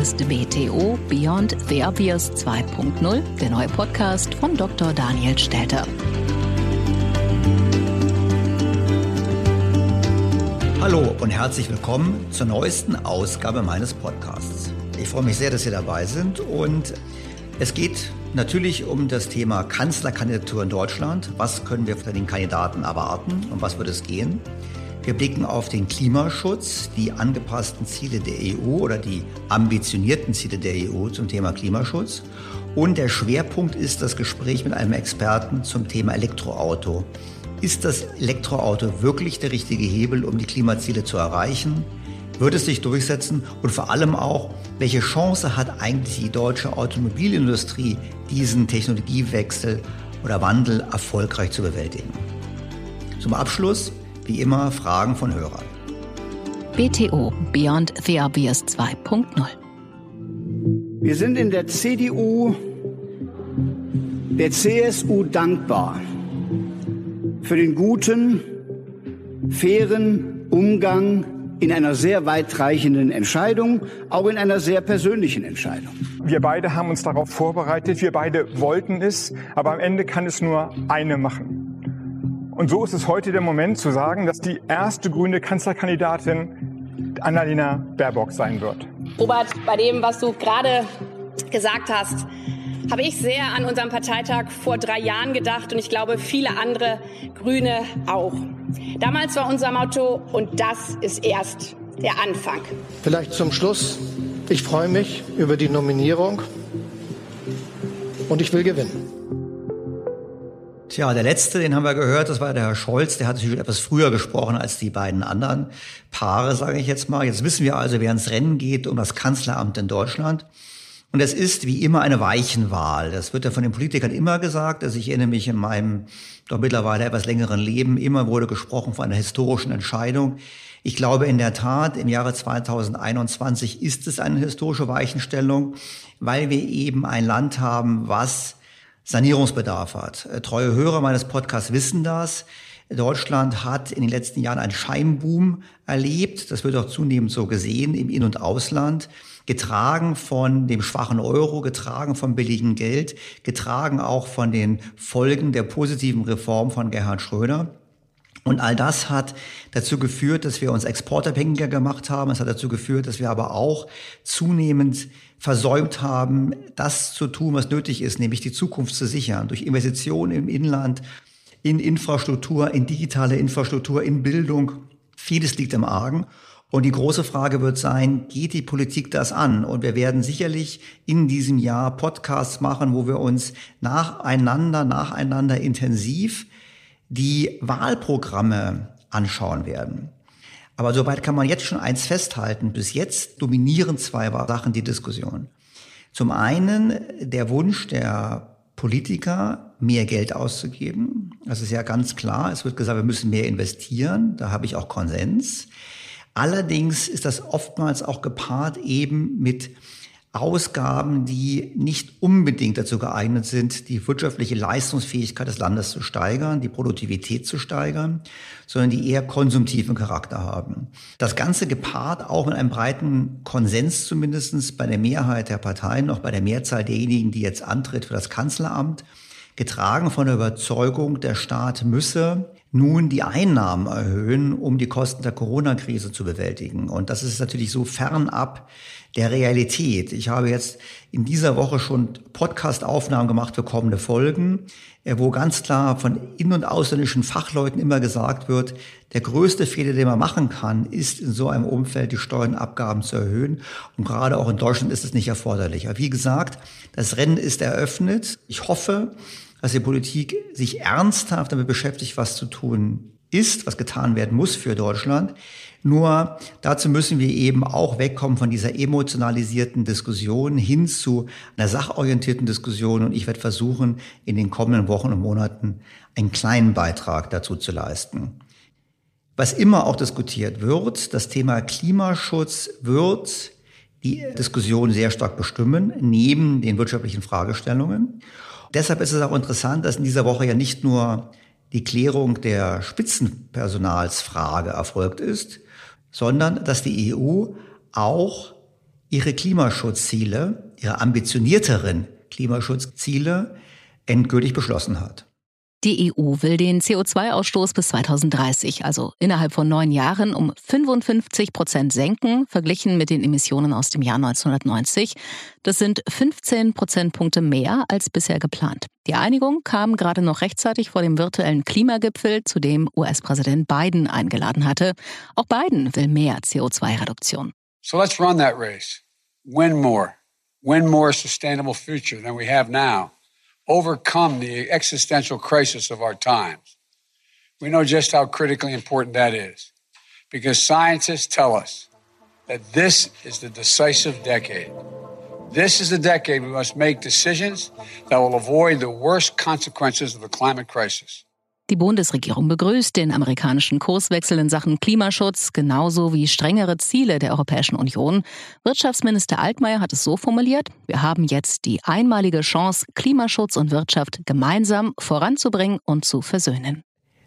ist BTO Beyond the Obvious 2.0, der neue Podcast von Dr. Daniel Stelter. Hallo und herzlich willkommen zur neuesten Ausgabe meines Podcasts. Ich freue mich sehr, dass Sie dabei sind und es geht natürlich um das Thema Kanzlerkandidatur in Deutschland. Was können wir von den Kandidaten erwarten und was wird es gehen? Wir blicken auf den Klimaschutz, die angepassten Ziele der EU oder die ambitionierten Ziele der EU zum Thema Klimaschutz. Und der Schwerpunkt ist das Gespräch mit einem Experten zum Thema Elektroauto. Ist das Elektroauto wirklich der richtige Hebel, um die Klimaziele zu erreichen? Wird es sich durchsetzen? Und vor allem auch, welche Chance hat eigentlich die deutsche Automobilindustrie, diesen Technologiewechsel oder Wandel erfolgreich zu bewältigen? Zum Abschluss wie immer Fragen von Hörern. BTO Beyond the Obvious 2.0 Wir sind in der CDU der CSU dankbar für den guten, fairen Umgang in einer sehr weitreichenden Entscheidung, auch in einer sehr persönlichen Entscheidung. Wir beide haben uns darauf vorbereitet, wir beide wollten es, aber am Ende kann es nur eine machen. Und so ist es heute der Moment zu sagen, dass die erste grüne Kanzlerkandidatin Annalena Baerbock sein wird. Robert, bei dem, was du gerade gesagt hast, habe ich sehr an unserem Parteitag vor drei Jahren gedacht und ich glaube viele andere Grüne auch. Damals war unser Motto, und das ist erst der Anfang. Vielleicht zum Schluss, ich freue mich über die Nominierung und ich will gewinnen. Tja, der letzte, den haben wir gehört, das war der Herr Scholz. Der hat natürlich etwas früher gesprochen als die beiden anderen Paare, sage ich jetzt mal. Jetzt wissen wir also, wer ins Rennen geht um das Kanzleramt in Deutschland. Und es ist wie immer eine Weichenwahl. Das wird ja von den Politikern immer gesagt. Also ich erinnere mich in meinem doch mittlerweile etwas längeren Leben, immer wurde gesprochen von einer historischen Entscheidung. Ich glaube in der Tat, im Jahre 2021 ist es eine historische Weichenstellung, weil wir eben ein Land haben, was Sanierungsbedarf hat. Äh, treue Hörer meines Podcasts wissen das. Deutschland hat in den letzten Jahren einen Scheinboom erlebt. Das wird auch zunehmend so gesehen im In- und Ausland. Getragen von dem schwachen Euro, getragen vom billigen Geld, getragen auch von den Folgen der positiven Reform von Gerhard Schröder. Und all das hat dazu geführt, dass wir uns exportabhängiger gemacht haben. Es hat dazu geführt, dass wir aber auch zunehmend versäumt haben, das zu tun, was nötig ist, nämlich die Zukunft zu sichern, durch Investitionen im Inland, in Infrastruktur, in digitale Infrastruktur, in Bildung. Vieles liegt im Argen. Und die große Frage wird sein, geht die Politik das an? Und wir werden sicherlich in diesem Jahr Podcasts machen, wo wir uns nacheinander, nacheinander intensiv die Wahlprogramme anschauen werden. Aber soweit kann man jetzt schon eins festhalten. Bis jetzt dominieren zwei Sachen die Diskussion. Zum einen der Wunsch der Politiker, mehr Geld auszugeben. Das ist ja ganz klar. Es wird gesagt, wir müssen mehr investieren. Da habe ich auch Konsens. Allerdings ist das oftmals auch gepaart eben mit Ausgaben, die nicht unbedingt dazu geeignet sind, die wirtschaftliche Leistungsfähigkeit des Landes zu steigern, die Produktivität zu steigern, sondern die eher konsumtiven Charakter haben. Das Ganze gepaart auch mit einem breiten Konsens zumindestens bei der Mehrheit der Parteien, noch bei der Mehrzahl derjenigen, die jetzt antritt für das Kanzleramt, getragen von der Überzeugung, der Staat müsse nun die Einnahmen erhöhen, um die Kosten der Corona-Krise zu bewältigen. Und das ist natürlich so fernab der Realität. Ich habe jetzt in dieser Woche schon Podcast-Aufnahmen gemacht für kommende Folgen, äh, wo ganz klar von in- und ausländischen Fachleuten immer gesagt wird, der größte Fehler, den man machen kann, ist in so einem Umfeld die Steuern und Abgaben zu erhöhen. Und gerade auch in Deutschland ist es nicht erforderlich. Aber wie gesagt, das Rennen ist eröffnet. Ich hoffe, dass die Politik sich ernsthaft damit beschäftigt, was zu tun ist, was getan werden muss für Deutschland. Nur dazu müssen wir eben auch wegkommen von dieser emotionalisierten Diskussion hin zu einer sachorientierten Diskussion. Und ich werde versuchen, in den kommenden Wochen und Monaten einen kleinen Beitrag dazu zu leisten. Was immer auch diskutiert wird, das Thema Klimaschutz wird die Diskussion sehr stark bestimmen, neben den wirtschaftlichen Fragestellungen. Deshalb ist es auch interessant, dass in dieser Woche ja nicht nur die Klärung der Spitzenpersonalsfrage erfolgt ist, sondern dass die EU auch ihre Klimaschutzziele, ihre ambitionierteren Klimaschutzziele endgültig beschlossen hat. Die EU will den CO2-Ausstoß bis 2030, also innerhalb von neun Jahren, um 55 Prozent senken, verglichen mit den Emissionen aus dem Jahr 1990. Das sind 15 Prozentpunkte mehr als bisher geplant. Die Einigung kam gerade noch rechtzeitig vor dem virtuellen Klimagipfel, zu dem US-Präsident Biden eingeladen hatte. Auch Biden will mehr CO2-Reduktion. So let's run that race. Win more. Win more sustainable future than we have now. Overcome the existential crisis of our times. We know just how critically important that is because scientists tell us that this is the decisive decade. This is the decade we must make decisions that will avoid the worst consequences of the climate crisis. Die Bundesregierung begrüßt den amerikanischen Kurswechsel in Sachen Klimaschutz genauso wie strengere Ziele der Europäischen Union. Wirtschaftsminister Altmaier hat es so formuliert, wir haben jetzt die einmalige Chance, Klimaschutz und Wirtschaft gemeinsam voranzubringen und zu versöhnen.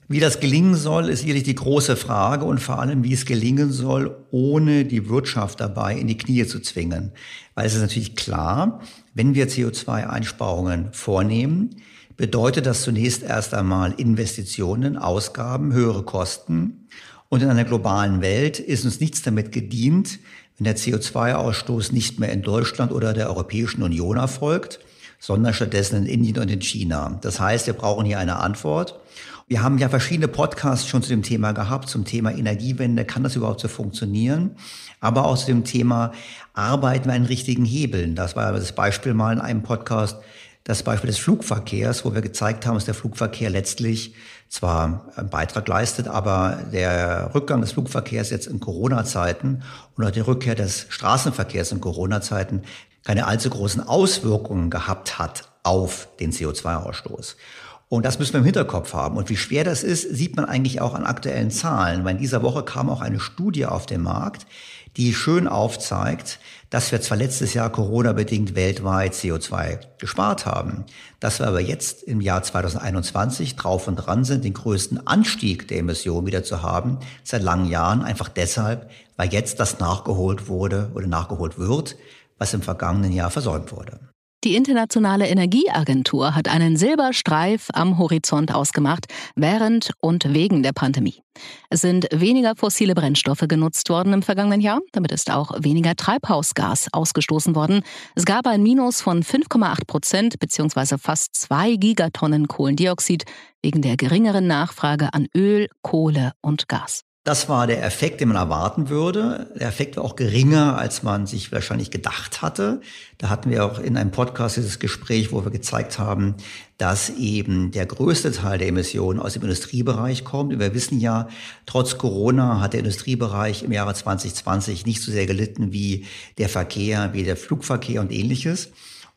Wie das gelingen soll, ist sicherlich die große Frage und vor allem, wie es gelingen soll, ohne die Wirtschaft dabei in die Knie zu zwingen. Weil es ist natürlich klar, wenn wir CO2-Einsparungen vornehmen, bedeutet das zunächst erst einmal Investitionen, Ausgaben, höhere Kosten. Und in einer globalen Welt ist uns nichts damit gedient, wenn der CO2-Ausstoß nicht mehr in Deutschland oder der Europäischen Union erfolgt, sondern stattdessen in Indien und in China. Das heißt, wir brauchen hier eine Antwort. Wir haben ja verschiedene Podcasts schon zu dem Thema gehabt, zum Thema Energiewende. Kann das überhaupt so funktionieren? Aber auch zu dem Thema, arbeiten wir an richtigen Hebeln? Das war das Beispiel mal in einem Podcast, das Beispiel des Flugverkehrs, wo wir gezeigt haben, dass der Flugverkehr letztlich zwar einen Beitrag leistet, aber der Rückgang des Flugverkehrs jetzt in Corona-Zeiten und auch die Rückkehr des Straßenverkehrs in Corona-Zeiten keine allzu großen Auswirkungen gehabt hat auf den CO2-Ausstoß. Und das müssen wir im Hinterkopf haben. Und wie schwer das ist, sieht man eigentlich auch an aktuellen Zahlen. Weil in dieser Woche kam auch eine Studie auf den Markt, die schön aufzeigt, dass wir zwar letztes Jahr Corona-bedingt weltweit CO2 gespart haben, dass wir aber jetzt im Jahr 2021 drauf und dran sind, den größten Anstieg der Emissionen wieder zu haben seit langen Jahren, einfach deshalb, weil jetzt das nachgeholt wurde oder nachgeholt wird, was im vergangenen Jahr versäumt wurde. Die Internationale Energieagentur hat einen Silberstreif am Horizont ausgemacht, während und wegen der Pandemie. Es sind weniger fossile Brennstoffe genutzt worden im vergangenen Jahr, damit ist auch weniger Treibhausgas ausgestoßen worden. Es gab ein Minus von 5,8 Prozent bzw. fast zwei Gigatonnen Kohlendioxid wegen der geringeren Nachfrage an Öl, Kohle und Gas. Das war der Effekt, den man erwarten würde. Der Effekt war auch geringer, als man sich wahrscheinlich gedacht hatte. Da hatten wir auch in einem Podcast dieses Gespräch, wo wir gezeigt haben, dass eben der größte Teil der Emissionen aus dem Industriebereich kommt. Und wir wissen ja, trotz Corona hat der Industriebereich im Jahre 2020 nicht so sehr gelitten wie der Verkehr, wie der Flugverkehr und ähnliches.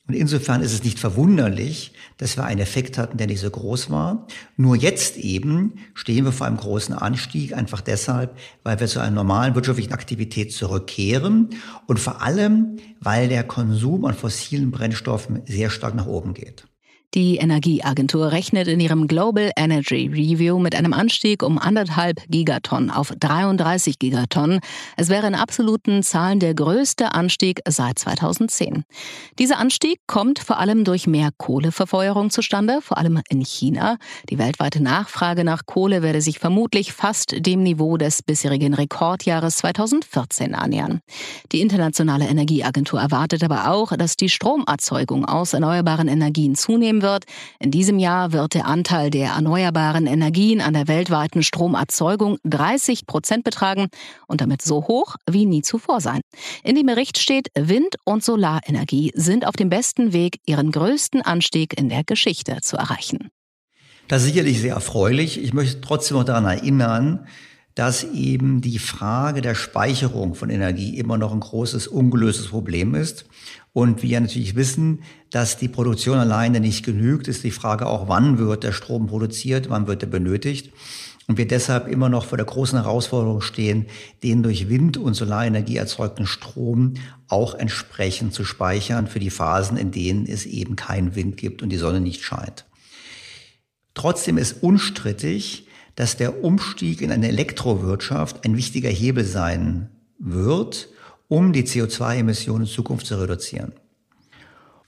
Und insofern ist es nicht verwunderlich, dass wir einen Effekt hatten, der nicht so groß war. Nur jetzt eben stehen wir vor einem großen Anstieg, einfach deshalb, weil wir zu einer normalen wirtschaftlichen Aktivität zurückkehren und vor allem, weil der Konsum an fossilen Brennstoffen sehr stark nach oben geht. Die Energieagentur rechnet in ihrem Global Energy Review mit einem Anstieg um anderthalb Gigatonnen auf 33 Gigatonnen. Es wäre in absoluten Zahlen der größte Anstieg seit 2010. Dieser Anstieg kommt vor allem durch mehr Kohleverfeuerung zustande, vor allem in China. Die weltweite Nachfrage nach Kohle werde sich vermutlich fast dem Niveau des bisherigen Rekordjahres 2014 annähern. Die Internationale Energieagentur erwartet aber auch, dass die Stromerzeugung aus erneuerbaren Energien zunehmen wird. In diesem Jahr wird der Anteil der erneuerbaren Energien an der weltweiten Stromerzeugung 30 Prozent betragen und damit so hoch wie nie zuvor sein. In dem Bericht steht, Wind- und Solarenergie sind auf dem besten Weg, ihren größten Anstieg in der Geschichte zu erreichen. Das ist sicherlich sehr erfreulich. Ich möchte trotzdem noch daran erinnern, dass eben die Frage der Speicherung von Energie immer noch ein großes, ungelöstes Problem ist. Und wir natürlich wissen, dass die Produktion alleine nicht genügt, ist die Frage auch, wann wird der Strom produziert, wann wird er benötigt. Und wir deshalb immer noch vor der großen Herausforderung stehen, den durch Wind- und Solarenergie erzeugten Strom auch entsprechend zu speichern für die Phasen, in denen es eben keinen Wind gibt und die Sonne nicht scheint. Trotzdem ist unstrittig, dass der Umstieg in eine Elektrowirtschaft ein wichtiger Hebel sein wird, um die CO2-Emissionen in Zukunft zu reduzieren.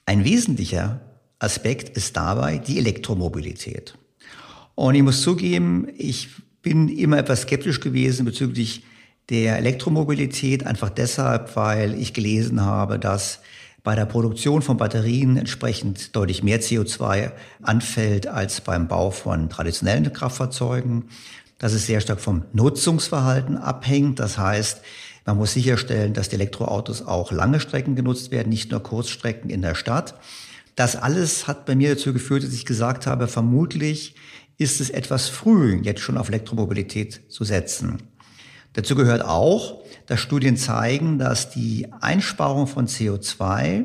Ein wesentlicher Aspekt ist dabei die Elektromobilität. Und ich muss zugeben, ich bin immer etwas skeptisch gewesen bezüglich der Elektromobilität, einfach deshalb, weil ich gelesen habe, dass bei der Produktion von Batterien entsprechend deutlich mehr CO2 anfällt als beim Bau von traditionellen Kraftfahrzeugen. Dass es sehr stark vom Nutzungsverhalten abhängt. Das heißt, man muss sicherstellen, dass die Elektroautos auch lange Strecken genutzt werden, nicht nur Kurzstrecken in der Stadt. Das alles hat bei mir dazu geführt, dass ich gesagt habe, vermutlich ist es etwas früh, jetzt schon auf Elektromobilität zu setzen. Dazu gehört auch, dass Studien zeigen, dass die Einsparung von CO2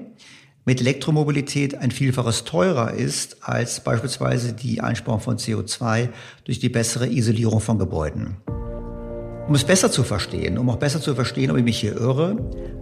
mit Elektromobilität ein Vielfaches teurer ist als beispielsweise die Einsparung von CO2 durch die bessere Isolierung von Gebäuden. Um es besser zu verstehen, um auch besser zu verstehen, ob ich mich hier irre,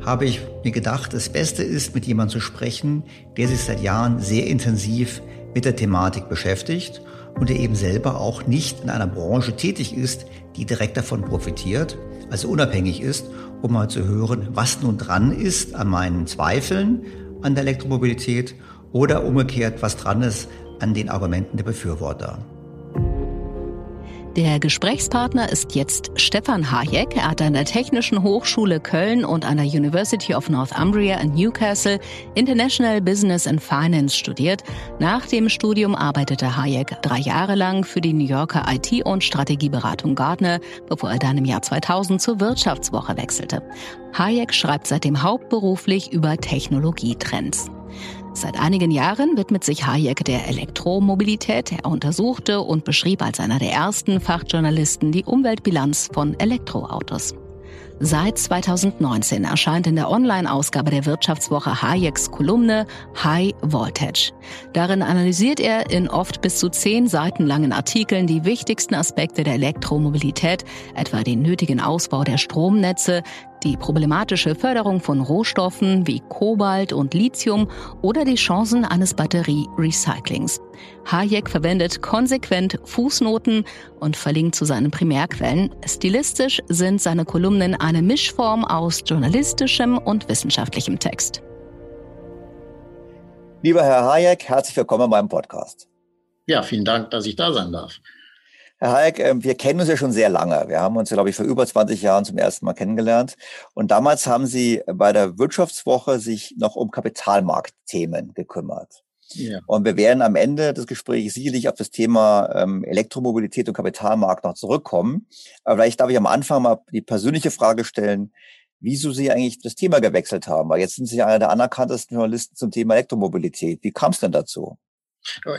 habe ich mir gedacht, das Beste ist, mit jemandem zu sprechen, der sich seit Jahren sehr intensiv mit der Thematik beschäftigt und der eben selber auch nicht in einer Branche tätig ist, die direkt davon profitiert, also unabhängig ist, um mal zu hören, was nun dran ist an meinen Zweifeln an der Elektromobilität oder umgekehrt, was dran ist an den Argumenten der Befürworter. Der Gesprächspartner ist jetzt Stefan Hayek. Er hat an der Technischen Hochschule Köln und an der University of Northumbria in Newcastle International Business and Finance studiert. Nach dem Studium arbeitete Hayek drei Jahre lang für die New Yorker IT- und Strategieberatung Gartner, bevor er dann im Jahr 2000 zur Wirtschaftswoche wechselte. Hayek schreibt seitdem hauptberuflich über Technologietrends. Seit einigen Jahren widmet sich Hayek der Elektromobilität. Er untersuchte und beschrieb als einer der ersten Fachjournalisten die Umweltbilanz von Elektroautos. Seit 2019 erscheint in der Online-Ausgabe der Wirtschaftswoche Hayeks Kolumne High Voltage. Darin analysiert er in oft bis zu zehn Seiten langen Artikeln die wichtigsten Aspekte der Elektromobilität, etwa den nötigen Ausbau der Stromnetze, die problematische Förderung von Rohstoffen wie Kobalt und Lithium oder die Chancen eines Batterie-Recyclings. Hayek verwendet konsequent Fußnoten und verlinkt zu seinen Primärquellen. Stilistisch sind seine Kolumnen eine Mischform aus journalistischem und wissenschaftlichem Text. Lieber Herr Hayek, herzlich willkommen in meinem Podcast. Ja, vielen Dank, dass ich da sein darf. Herr Hayek, ähm, wir kennen uns ja schon sehr lange. Wir haben uns ja, glaube ich, vor über 20 Jahren zum ersten Mal kennengelernt. Und damals haben Sie bei der Wirtschaftswoche sich noch um Kapitalmarktthemen gekümmert. Ja. Und wir werden am Ende des Gesprächs sicherlich auf das Thema ähm, Elektromobilität und Kapitalmarkt noch zurückkommen. Aber vielleicht darf ich am Anfang mal die persönliche Frage stellen, wieso Sie eigentlich das Thema gewechselt haben. Weil jetzt sind Sie einer der anerkanntesten Journalisten zum Thema Elektromobilität. Wie kam es denn dazu?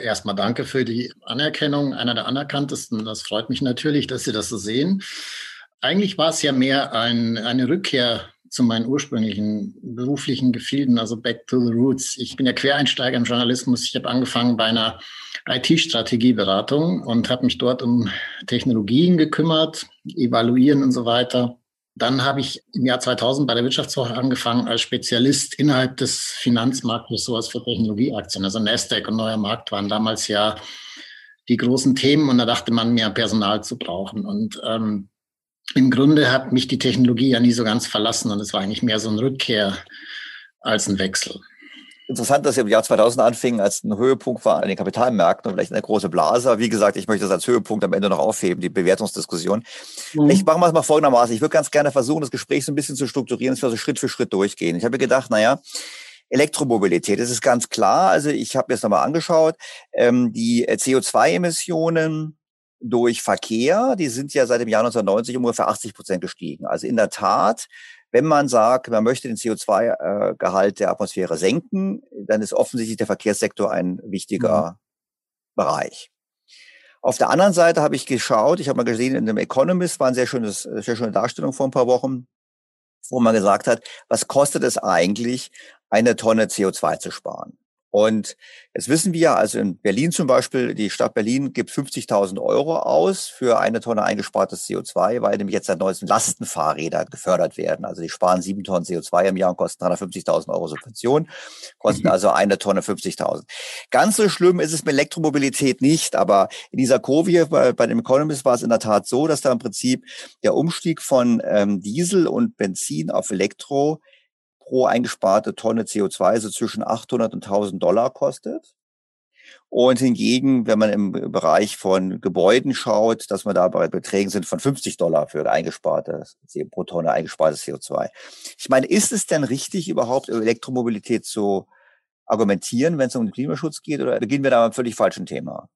Erstmal danke für die Anerkennung, einer der anerkanntesten. Das freut mich natürlich, dass Sie das so sehen. Eigentlich war es ja mehr ein, eine Rückkehr zu meinen ursprünglichen beruflichen Gefilden, also back to the roots. Ich bin ja Quereinsteiger im Journalismus. Ich habe angefangen bei einer IT-Strategieberatung und habe mich dort um Technologien gekümmert, evaluieren und so weiter. Dann habe ich im Jahr 2000 bei der Wirtschaftswoche angefangen als Spezialist innerhalb des Finanzmarktressorts für Technologieaktien. Also Nasdaq und Neuer Markt waren damals ja die großen Themen und da dachte man, mehr Personal zu brauchen. Und ähm, im Grunde hat mich die Technologie ja nie so ganz verlassen und es war eigentlich mehr so ein Rückkehr als ein Wechsel interessant, dass Sie im Jahr 2000 anfingen, als ein Höhepunkt war an den Kapitalmärkten und vielleicht eine große Blase. Aber wie gesagt, ich möchte das als Höhepunkt am Ende noch aufheben, die Bewertungsdiskussion. Mhm. Ich mache mal folgendermaßen. Ich würde ganz gerne versuchen, das Gespräch so ein bisschen zu strukturieren, dass wir so Schritt für Schritt durchgehen. Ich habe mir gedacht, naja, Elektromobilität, das ist ganz klar. Also ich habe jetzt nochmal angeschaut, ähm, die CO2-Emissionen durch Verkehr, die sind ja seit dem Jahr 1990 ungefähr 80 Prozent gestiegen. Also in der Tat wenn man sagt, man möchte den CO2-Gehalt der Atmosphäre senken, dann ist offensichtlich der Verkehrssektor ein wichtiger mhm. Bereich. Auf der anderen Seite habe ich geschaut, ich habe mal gesehen, in dem Economist war eine sehr, schönes, sehr schöne Darstellung vor ein paar Wochen, wo man gesagt hat, was kostet es eigentlich, eine Tonne CO2 zu sparen? Und jetzt wissen wir, also in Berlin zum Beispiel, die Stadt Berlin gibt 50.000 Euro aus für eine Tonne eingespartes CO2, weil nämlich jetzt seit neuesten Lastenfahrräder gefördert werden. Also die sparen sieben Tonnen CO2 im Jahr und kosten 350.000 Euro Subvention, kosten also eine Tonne 50.000. Ganz so schlimm ist es mit Elektromobilität nicht, aber in dieser Kurve bei, bei dem Economist war es in der Tat so, dass da im Prinzip der Umstieg von ähm, Diesel und Benzin auf Elektro pro eingesparte Tonne CO2 so zwischen 800 und 1000 Dollar kostet. Und hingegen, wenn man im Bereich von Gebäuden schaut, dass man da bei Beträgen sind von 50 Dollar für eingesparte, pro Tonne eingespartes CO2. Ich meine, ist es denn richtig, überhaupt über Elektromobilität zu argumentieren, wenn es um den Klimaschutz geht, oder beginnen wir da einem völlig falschen Thema?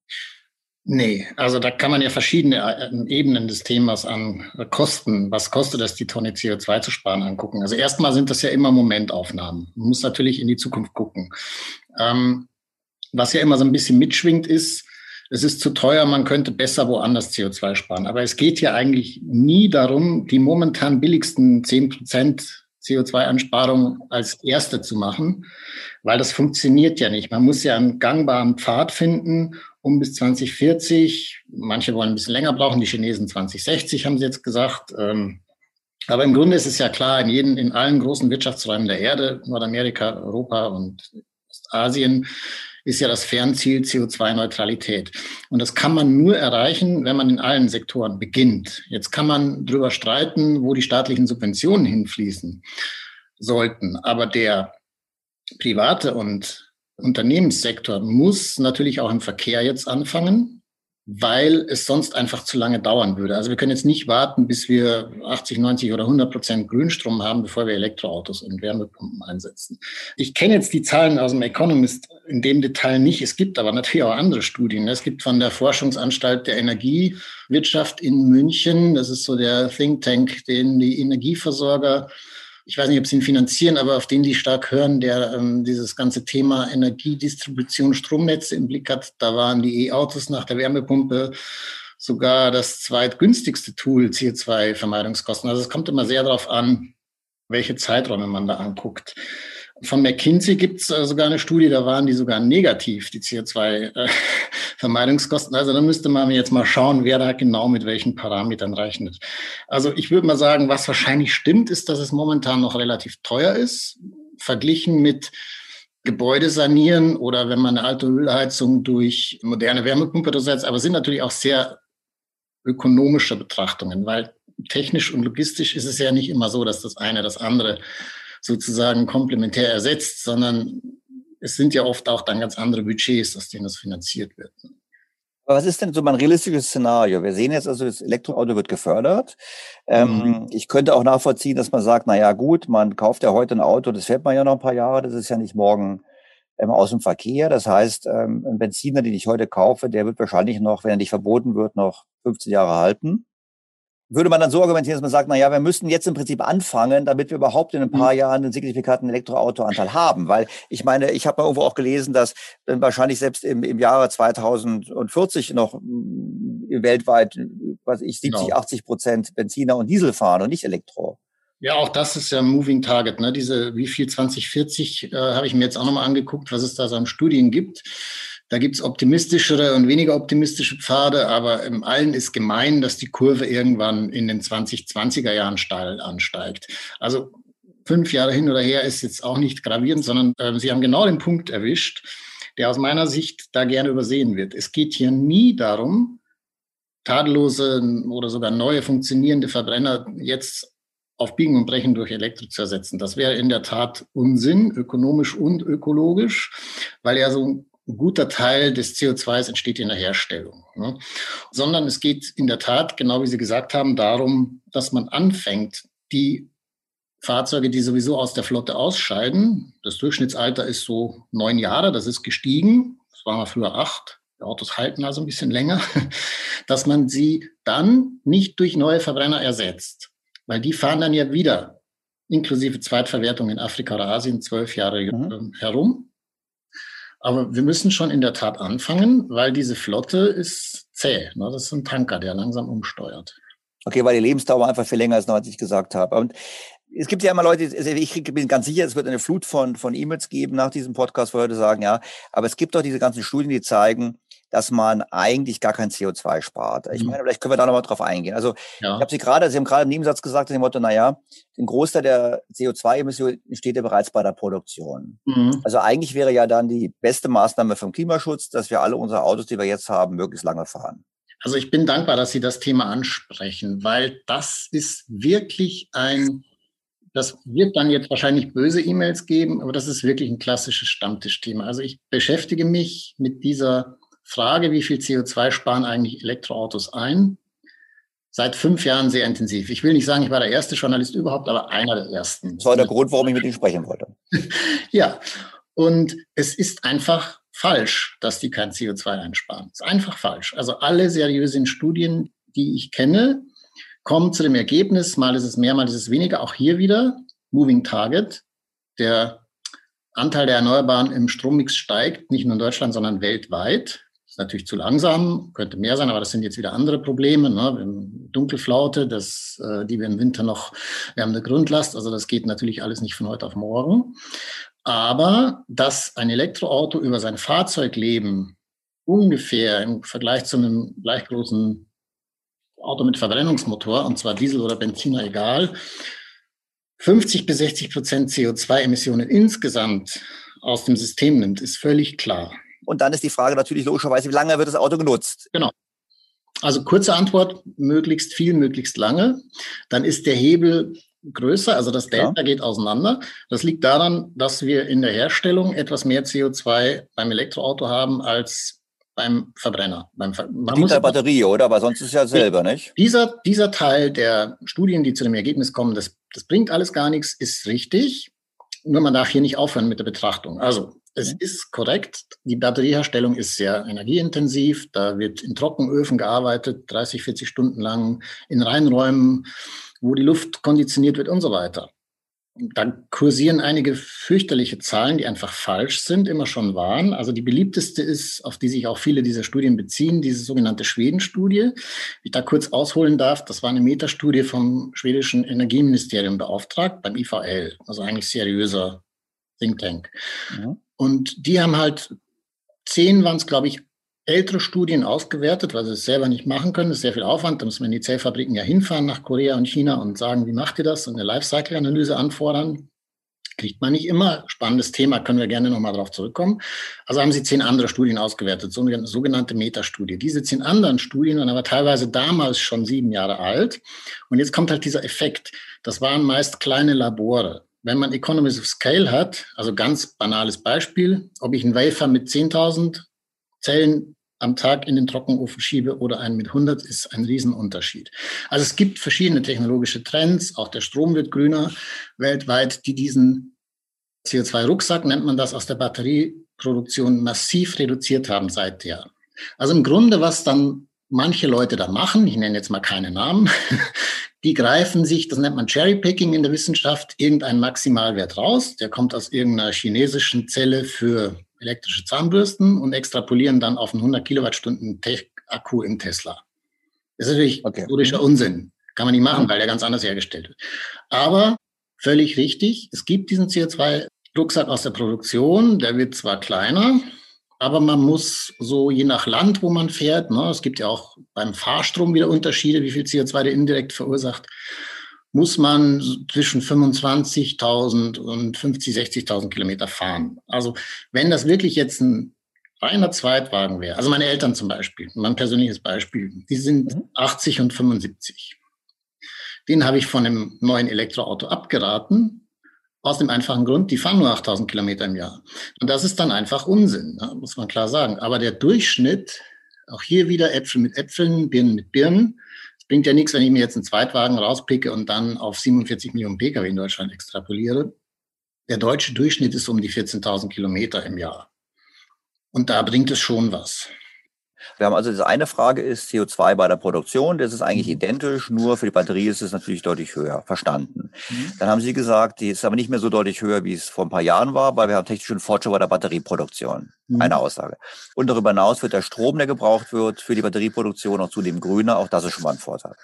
Nee, also da kann man ja verschiedene äh, Ebenen des Themas an Kosten, was kostet es, die Tonne CO2 zu sparen, angucken. Also erstmal sind das ja immer Momentaufnahmen. Man muss natürlich in die Zukunft gucken. Ähm, was ja immer so ein bisschen mitschwingt ist, es ist zu teuer, man könnte besser woanders CO2 sparen. Aber es geht ja eigentlich nie darum, die momentan billigsten zehn Prozent CO2-Einsparung als erste zu machen, weil das funktioniert ja nicht. Man muss ja einen gangbaren Pfad finden, um bis 2040. Manche wollen ein bisschen länger brauchen, die Chinesen 2060 haben sie jetzt gesagt. Ähm, aber im Grunde ist es ja klar, in, jeden, in allen großen Wirtschaftsräumen der Erde, Nordamerika, Europa und Asien, ist ja das Fernziel CO2-Neutralität. Und das kann man nur erreichen, wenn man in allen Sektoren beginnt. Jetzt kann man darüber streiten, wo die staatlichen Subventionen hinfließen sollten. Aber der private und Unternehmenssektor muss natürlich auch im Verkehr jetzt anfangen weil es sonst einfach zu lange dauern würde. Also wir können jetzt nicht warten, bis wir 80, 90 oder 100 Prozent Grünstrom haben, bevor wir Elektroautos und Wärmepumpen einsetzen. Ich kenne jetzt die Zahlen aus dem Economist in dem Detail nicht. Es gibt aber natürlich auch andere Studien. Es gibt von der Forschungsanstalt der Energiewirtschaft in München, das ist so der Think Tank, den die Energieversorger ich weiß nicht, ob sie ihn finanzieren, aber auf den die stark hören, der ähm, dieses ganze Thema Energiedistribution, Stromnetze im Blick hat. Da waren die E-Autos nach der Wärmepumpe sogar das zweitgünstigste Tool CO2-Vermeidungskosten. Also es kommt immer sehr darauf an, welche Zeiträume man da anguckt. Von McKinsey gibt es äh, sogar eine Studie, da waren die sogar negativ, die CO2-Vermeidungskosten. also da müsste man jetzt mal schauen, wer da genau mit welchen Parametern rechnet. Also ich würde mal sagen, was wahrscheinlich stimmt, ist, dass es momentan noch relativ teuer ist, verglichen mit Gebäude sanieren oder wenn man eine alte Ölheizung durch moderne Wärmepumpe ersetzt. Aber es sind natürlich auch sehr ökonomische Betrachtungen, weil technisch und logistisch ist es ja nicht immer so, dass das eine das andere sozusagen komplementär ersetzt, sondern es sind ja oft auch dann ganz andere Budgets, aus denen das finanziert wird. Aber was ist denn so mein realistisches Szenario? Wir sehen jetzt also, das Elektroauto wird gefördert. Ähm, mhm. Ich könnte auch nachvollziehen, dass man sagt, na ja, gut, man kauft ja heute ein Auto, das fährt man ja noch ein paar Jahre, das ist ja nicht morgen ähm, aus dem Verkehr. Das heißt, ähm, ein Benziner, den ich heute kaufe, der wird wahrscheinlich noch, wenn er nicht verboten wird, noch 15 Jahre halten würde man dann so argumentieren, dass man sagt, na ja, wir müssen jetzt im Prinzip anfangen, damit wir überhaupt in ein paar mhm. Jahren einen signifikaten Elektroautoanteil haben. Weil ich meine, ich habe mal irgendwo auch gelesen, dass wahrscheinlich selbst im, im Jahre 2040 noch äh, weltweit, was ich, 70, genau. 80 Prozent Benziner und Diesel fahren und nicht Elektro. Ja, auch das ist ja ein Moving Target. Ne? Diese, wie viel 2040 äh, habe ich mir jetzt auch nochmal angeguckt, was es da so an Studien gibt. Da gibt's optimistischere und weniger optimistische Pfade, aber im allen ist gemein, dass die Kurve irgendwann in den 2020er Jahren steil ansteigt. Also fünf Jahre hin oder her ist jetzt auch nicht gravierend, sondern äh, Sie haben genau den Punkt erwischt, der aus meiner Sicht da gerne übersehen wird. Es geht hier nie darum, tadellose oder sogar neue funktionierende Verbrenner jetzt auf Biegen und Brechen durch Elektro zu ersetzen. Das wäre in der Tat Unsinn, ökonomisch und ökologisch, weil ja so ein guter Teil des CO2s entsteht in der Herstellung. Ne? Sondern es geht in der Tat, genau wie Sie gesagt haben, darum, dass man anfängt, die Fahrzeuge, die sowieso aus der Flotte ausscheiden, das Durchschnittsalter ist so neun Jahre, das ist gestiegen, das war mal früher acht, die Autos halten also ein bisschen länger, dass man sie dann nicht durch neue Verbrenner ersetzt, weil die fahren dann ja wieder inklusive Zweitverwertung in Afrika oder Asien zwölf Jahre mhm. herum aber wir müssen schon in der Tat anfangen, weil diese Flotte ist zäh. Ne? Das ist ein Tanker, der langsam umsteuert. Okay, weil die Lebensdauer einfach viel länger ist, als ich gesagt habe. Und es gibt ja immer Leute, ich bin ganz sicher, es wird eine Flut von, von E-Mails geben nach diesem Podcast, wo Leute sagen, ja, aber es gibt doch diese ganzen Studien, die zeigen, dass man eigentlich gar kein CO2 spart. Ich mhm. meine, vielleicht können wir da nochmal drauf eingehen. Also ja. ich habe Sie gerade, Sie haben gerade im Nebensatz gesagt, dem Motto, naja, den Großteil der CO2-Emissionen steht ja bereits bei der Produktion. Mhm. Also eigentlich wäre ja dann die beste Maßnahme vom Klimaschutz, dass wir alle unsere Autos, die wir jetzt haben, möglichst lange fahren. Also ich bin dankbar, dass Sie das Thema ansprechen, weil das ist wirklich ein das wird dann jetzt wahrscheinlich böse E-Mails geben, aber das ist wirklich ein klassisches Stammtischthema. Also ich beschäftige mich mit dieser Frage, wie viel CO2 sparen eigentlich Elektroautos ein, seit fünf Jahren sehr intensiv. Ich will nicht sagen, ich war der erste Journalist überhaupt, aber einer der ersten. Das war der Grund, warum ich mit Ihnen sprechen wollte. ja, und es ist einfach falsch, dass die kein CO2 einsparen. Es ist einfach falsch. Also alle seriösen Studien, die ich kenne, kommen zu dem Ergebnis, mal ist es mehr, mal ist es weniger. Auch hier wieder Moving Target. Der Anteil der Erneuerbaren im Strommix steigt, nicht nur in Deutschland, sondern weltweit. Ist natürlich zu langsam, könnte mehr sein, aber das sind jetzt wieder andere Probleme. Ne? Dunkelflaute, das, äh, die wir im Winter noch, wir haben eine Grundlast, also das geht natürlich alles nicht von heute auf morgen. Aber dass ein Elektroauto über sein Fahrzeugleben ungefähr im Vergleich zu einem gleich großen Auto mit Verbrennungsmotor, und zwar Diesel oder Benziner, egal, 50 bis 60 Prozent CO2-Emissionen insgesamt aus dem System nimmt, ist völlig klar. Und dann ist die Frage natürlich logischerweise, wie lange wird das Auto genutzt? Genau. Also kurze Antwort, möglichst viel, möglichst lange. Dann ist der Hebel größer, also das Delta ja. geht auseinander. Das liegt daran, dass wir in der Herstellung etwas mehr CO2 beim Elektroauto haben als beim Verbrenner. Beim Ver man muss der Batterie, oder? Aber sonst ist es ja selber, nicht? Dieser, dieser Teil der Studien, die zu dem Ergebnis kommen, das, das bringt alles gar nichts, ist richtig. Nur man darf hier nicht aufhören mit der Betrachtung. Also, es mhm. ist korrekt. Die Batterieherstellung ist sehr energieintensiv. Da wird in Trockenöfen gearbeitet, 30, 40 Stunden lang, in Reinräumen, wo die Luft konditioniert wird und so weiter da kursieren einige fürchterliche Zahlen, die einfach falsch sind, immer schon waren. Also die beliebteste ist, auf die sich auch viele dieser Studien beziehen, diese sogenannte Schweden-Studie. Ich da kurz ausholen darf, das war eine Metastudie vom schwedischen Energieministerium beauftragt, beim IVL, also eigentlich seriöser Think Tank. Ja. Und die haben halt zehn waren es, glaube ich, ältere Studien ausgewertet, weil sie es selber nicht machen können. Das ist sehr viel Aufwand. Da muss man in die Zellfabriken ja hinfahren nach Korea und China und sagen, wie macht ihr das? Und eine Lifecycle-Analyse anfordern. Kriegt man nicht immer. Spannendes Thema, können wir gerne nochmal darauf zurückkommen. Also haben sie zehn andere Studien ausgewertet, so eine sogenannte Metastudie. Diese zehn anderen Studien waren aber teilweise damals schon sieben Jahre alt. Und jetzt kommt halt dieser Effekt. Das waren meist kleine Labore wenn man Economies of Scale hat, also ganz banales Beispiel, ob ich einen Wafer mit 10.000 Zellen am Tag in den Trockenofen schiebe oder einen mit 100, ist ein Riesenunterschied. Also es gibt verschiedene technologische Trends, auch der Strom wird grüner weltweit, die diesen CO2-Rucksack, nennt man das, aus der Batterieproduktion massiv reduziert haben seither. Also im Grunde, was dann manche Leute da machen, ich nenne jetzt mal keine Namen, die greifen sich, das nennt man Cherrypicking in der Wissenschaft, irgendeinen Maximalwert raus, der kommt aus irgendeiner chinesischen Zelle für elektrische Zahnbürsten und extrapolieren dann auf einen 100 Kilowattstunden Akku im Tesla. Das ist natürlich okay. historischer Unsinn. Kann man nicht machen, weil der ganz anders hergestellt wird. Aber völlig richtig, es gibt diesen CO2-Rucksack aus der Produktion, der wird zwar kleiner, aber man muss so je nach Land, wo man fährt, ne, es gibt ja auch beim Fahrstrom wieder Unterschiede, wie viel CO2 der indirekt verursacht muss man zwischen 25.000 und 50, 60.000 Kilometer fahren. Also wenn das wirklich jetzt ein reiner Zweitwagen wäre, also meine Eltern zum Beispiel, mein persönliches Beispiel, die sind 80 mhm. und 75. Den habe ich von einem neuen Elektroauto abgeraten, aus dem einfachen Grund, die fahren nur 8000 Kilometer im Jahr. Und das ist dann einfach Unsinn, ne? muss man klar sagen. Aber der Durchschnitt, auch hier wieder Äpfel mit Äpfeln, Birnen mit Birnen, bringt ja nichts, wenn ich mir jetzt einen Zweitwagen rauspicke und dann auf 47 Millionen Pkw in Deutschland extrapoliere. Der deutsche Durchschnitt ist um die 14.000 Kilometer im Jahr. Und da bringt es schon was. Wir haben also diese eine Frage ist CO2 bei der Produktion. Das ist eigentlich mhm. identisch, nur für die Batterie ist es natürlich deutlich höher. Verstanden. Mhm. Dann haben Sie gesagt, die ist aber nicht mehr so deutlich höher, wie es vor ein paar Jahren war, weil wir haben technischen Fortschritt bei der Batterieproduktion. Mhm. Eine Aussage. Und darüber hinaus wird der Strom, der gebraucht wird für die Batterieproduktion, auch zudem grüner. Auch das ist schon mal ein Vorteil.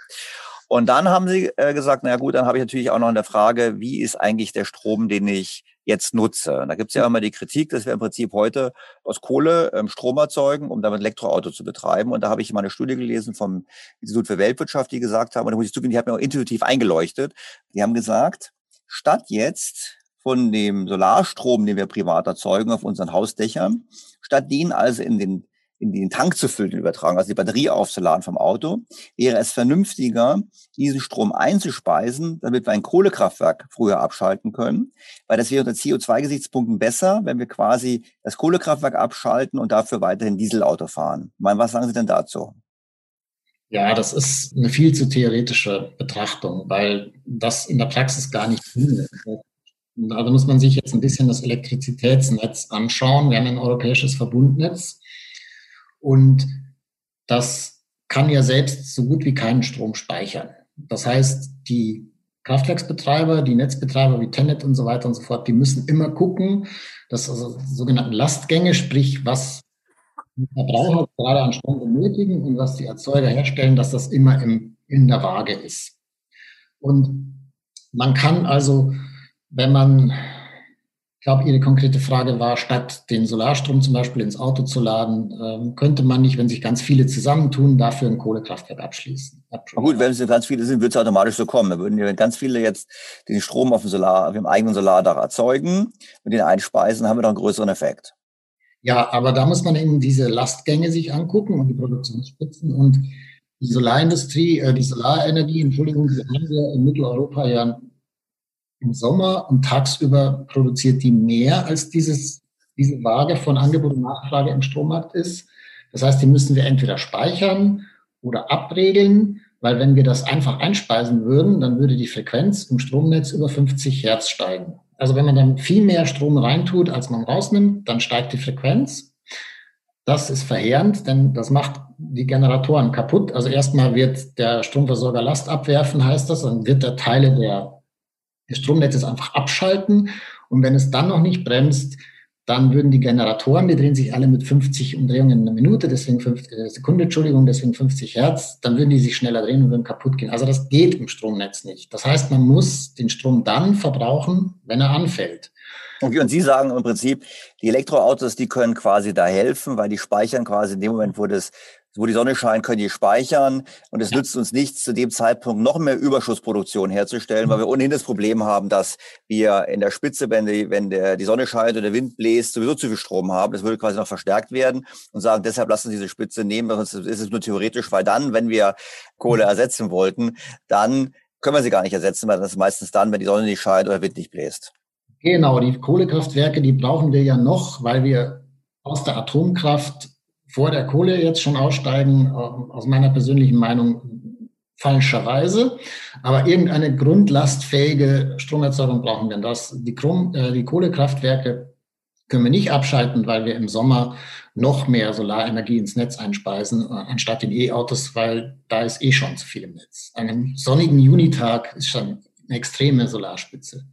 Und dann haben sie äh, gesagt, na gut, dann habe ich natürlich auch noch eine Frage, wie ist eigentlich der Strom, den ich jetzt nutze? Und da gibt es ja immer die Kritik, dass wir im Prinzip heute aus Kohle ähm, Strom erzeugen, um damit Elektroauto zu betreiben. Und da habe ich mal eine Studie gelesen vom Institut für Weltwirtschaft, die gesagt haben, und da muss ich zugeben, die hat mir auch intuitiv eingeleuchtet. Die haben gesagt, statt jetzt von dem Solarstrom, den wir privat erzeugen auf unseren Hausdächern, statt den also in den in den Tank zu füllen, übertragen, also die Batterie aufzuladen vom Auto, wäre es vernünftiger, diesen Strom einzuspeisen, damit wir ein Kohlekraftwerk früher abschalten können, weil das wäre unter CO2-Gesichtspunkten besser, wenn wir quasi das Kohlekraftwerk abschalten und dafür weiterhin Dieselauto fahren. Ich meine, was sagen Sie denn dazu? Ja, das ist eine viel zu theoretische Betrachtung, weil das in der Praxis gar nicht findet. Da muss man sich jetzt ein bisschen das Elektrizitätsnetz anschauen. Wir haben ein europäisches Verbundnetz und das kann ja selbst so gut wie keinen Strom speichern. Das heißt, die Kraftwerksbetreiber, die Netzbetreiber wie Tenet und so weiter und so fort, die müssen immer gucken, dass also sogenannten Lastgänge, sprich was Verbraucher gerade an Strom benötigen und was die Erzeuger herstellen, dass das immer im, in der Waage ist. Und man kann also wenn man, ich glaube, Ihre konkrete Frage war, statt den Solarstrom zum Beispiel ins Auto zu laden, ähm, könnte man nicht, wenn sich ganz viele zusammentun, dafür ein Kohlekraftwerk abschließen. Gut, wenn es ganz viele sind, wird es automatisch so kommen. Da würden wenn ganz viele jetzt den Strom auf dem Solar, auf dem eigenen Solardach erzeugen und den einspeisen, haben wir doch einen größeren Effekt. Ja, aber da muss man eben diese Lastgänge sich angucken und die Produktionsspitzen und die Solarindustrie, äh, die Solarenergie, Entschuldigung, die haben wir in Mitteleuropa ja im Sommer und tagsüber produziert die mehr als dieses, diese Waage von Angebot und Nachfrage im Strommarkt ist. Das heißt, die müssen wir entweder speichern oder abregeln, weil wenn wir das einfach einspeisen würden, dann würde die Frequenz im Stromnetz über 50 Hertz steigen. Also wenn man dann viel mehr Strom reintut, als man rausnimmt, dann steigt die Frequenz. Das ist verheerend, denn das macht die Generatoren kaputt. Also erstmal wird der Stromversorger Last abwerfen, heißt das, dann wird er Teile der des Stromnetzes einfach abschalten. Und wenn es dann noch nicht bremst, dann würden die Generatoren, die drehen sich alle mit 50 Umdrehungen in einer Minute, deswegen 50 äh, Sekunde, Entschuldigung, deswegen 50 Hertz, dann würden die sich schneller drehen und würden kaputt gehen. Also das geht im Stromnetz nicht. Das heißt, man muss den Strom dann verbrauchen, wenn er anfällt. Okay, und Sie sagen im Prinzip, die Elektroautos, die können quasi da helfen, weil die speichern quasi in dem Moment, wo das wo die Sonne scheint, können die speichern. Und es ja. nützt uns nichts, zu dem Zeitpunkt noch mehr Überschussproduktion herzustellen, weil wir ohnehin das Problem haben, dass wir in der Spitze, wenn die, wenn der, die Sonne scheint oder der Wind bläst, sowieso zu viel Strom haben. Das würde quasi noch verstärkt werden und sagen, deshalb lassen Sie diese Spitze nehmen, sonst ist es nur theoretisch, weil dann, wenn wir Kohle ersetzen wollten, dann können wir sie gar nicht ersetzen, weil das ist meistens dann, wenn die Sonne nicht scheint oder der Wind nicht bläst. Genau, die Kohlekraftwerke, die brauchen wir ja noch, weil wir aus der Atomkraft vor der Kohle jetzt schon aussteigen, äh, aus meiner persönlichen Meinung falscherweise. Aber irgendeine grundlastfähige Stromerzeugung brauchen wir. Das, die, Krom, äh, die Kohlekraftwerke können wir nicht abschalten, weil wir im Sommer noch mehr Solarenergie ins Netz einspeisen, äh, anstatt in E-Autos, weil da ist eh schon zu viel im Netz. An einem sonnigen Junitag ist schon eine extreme Solarspitze.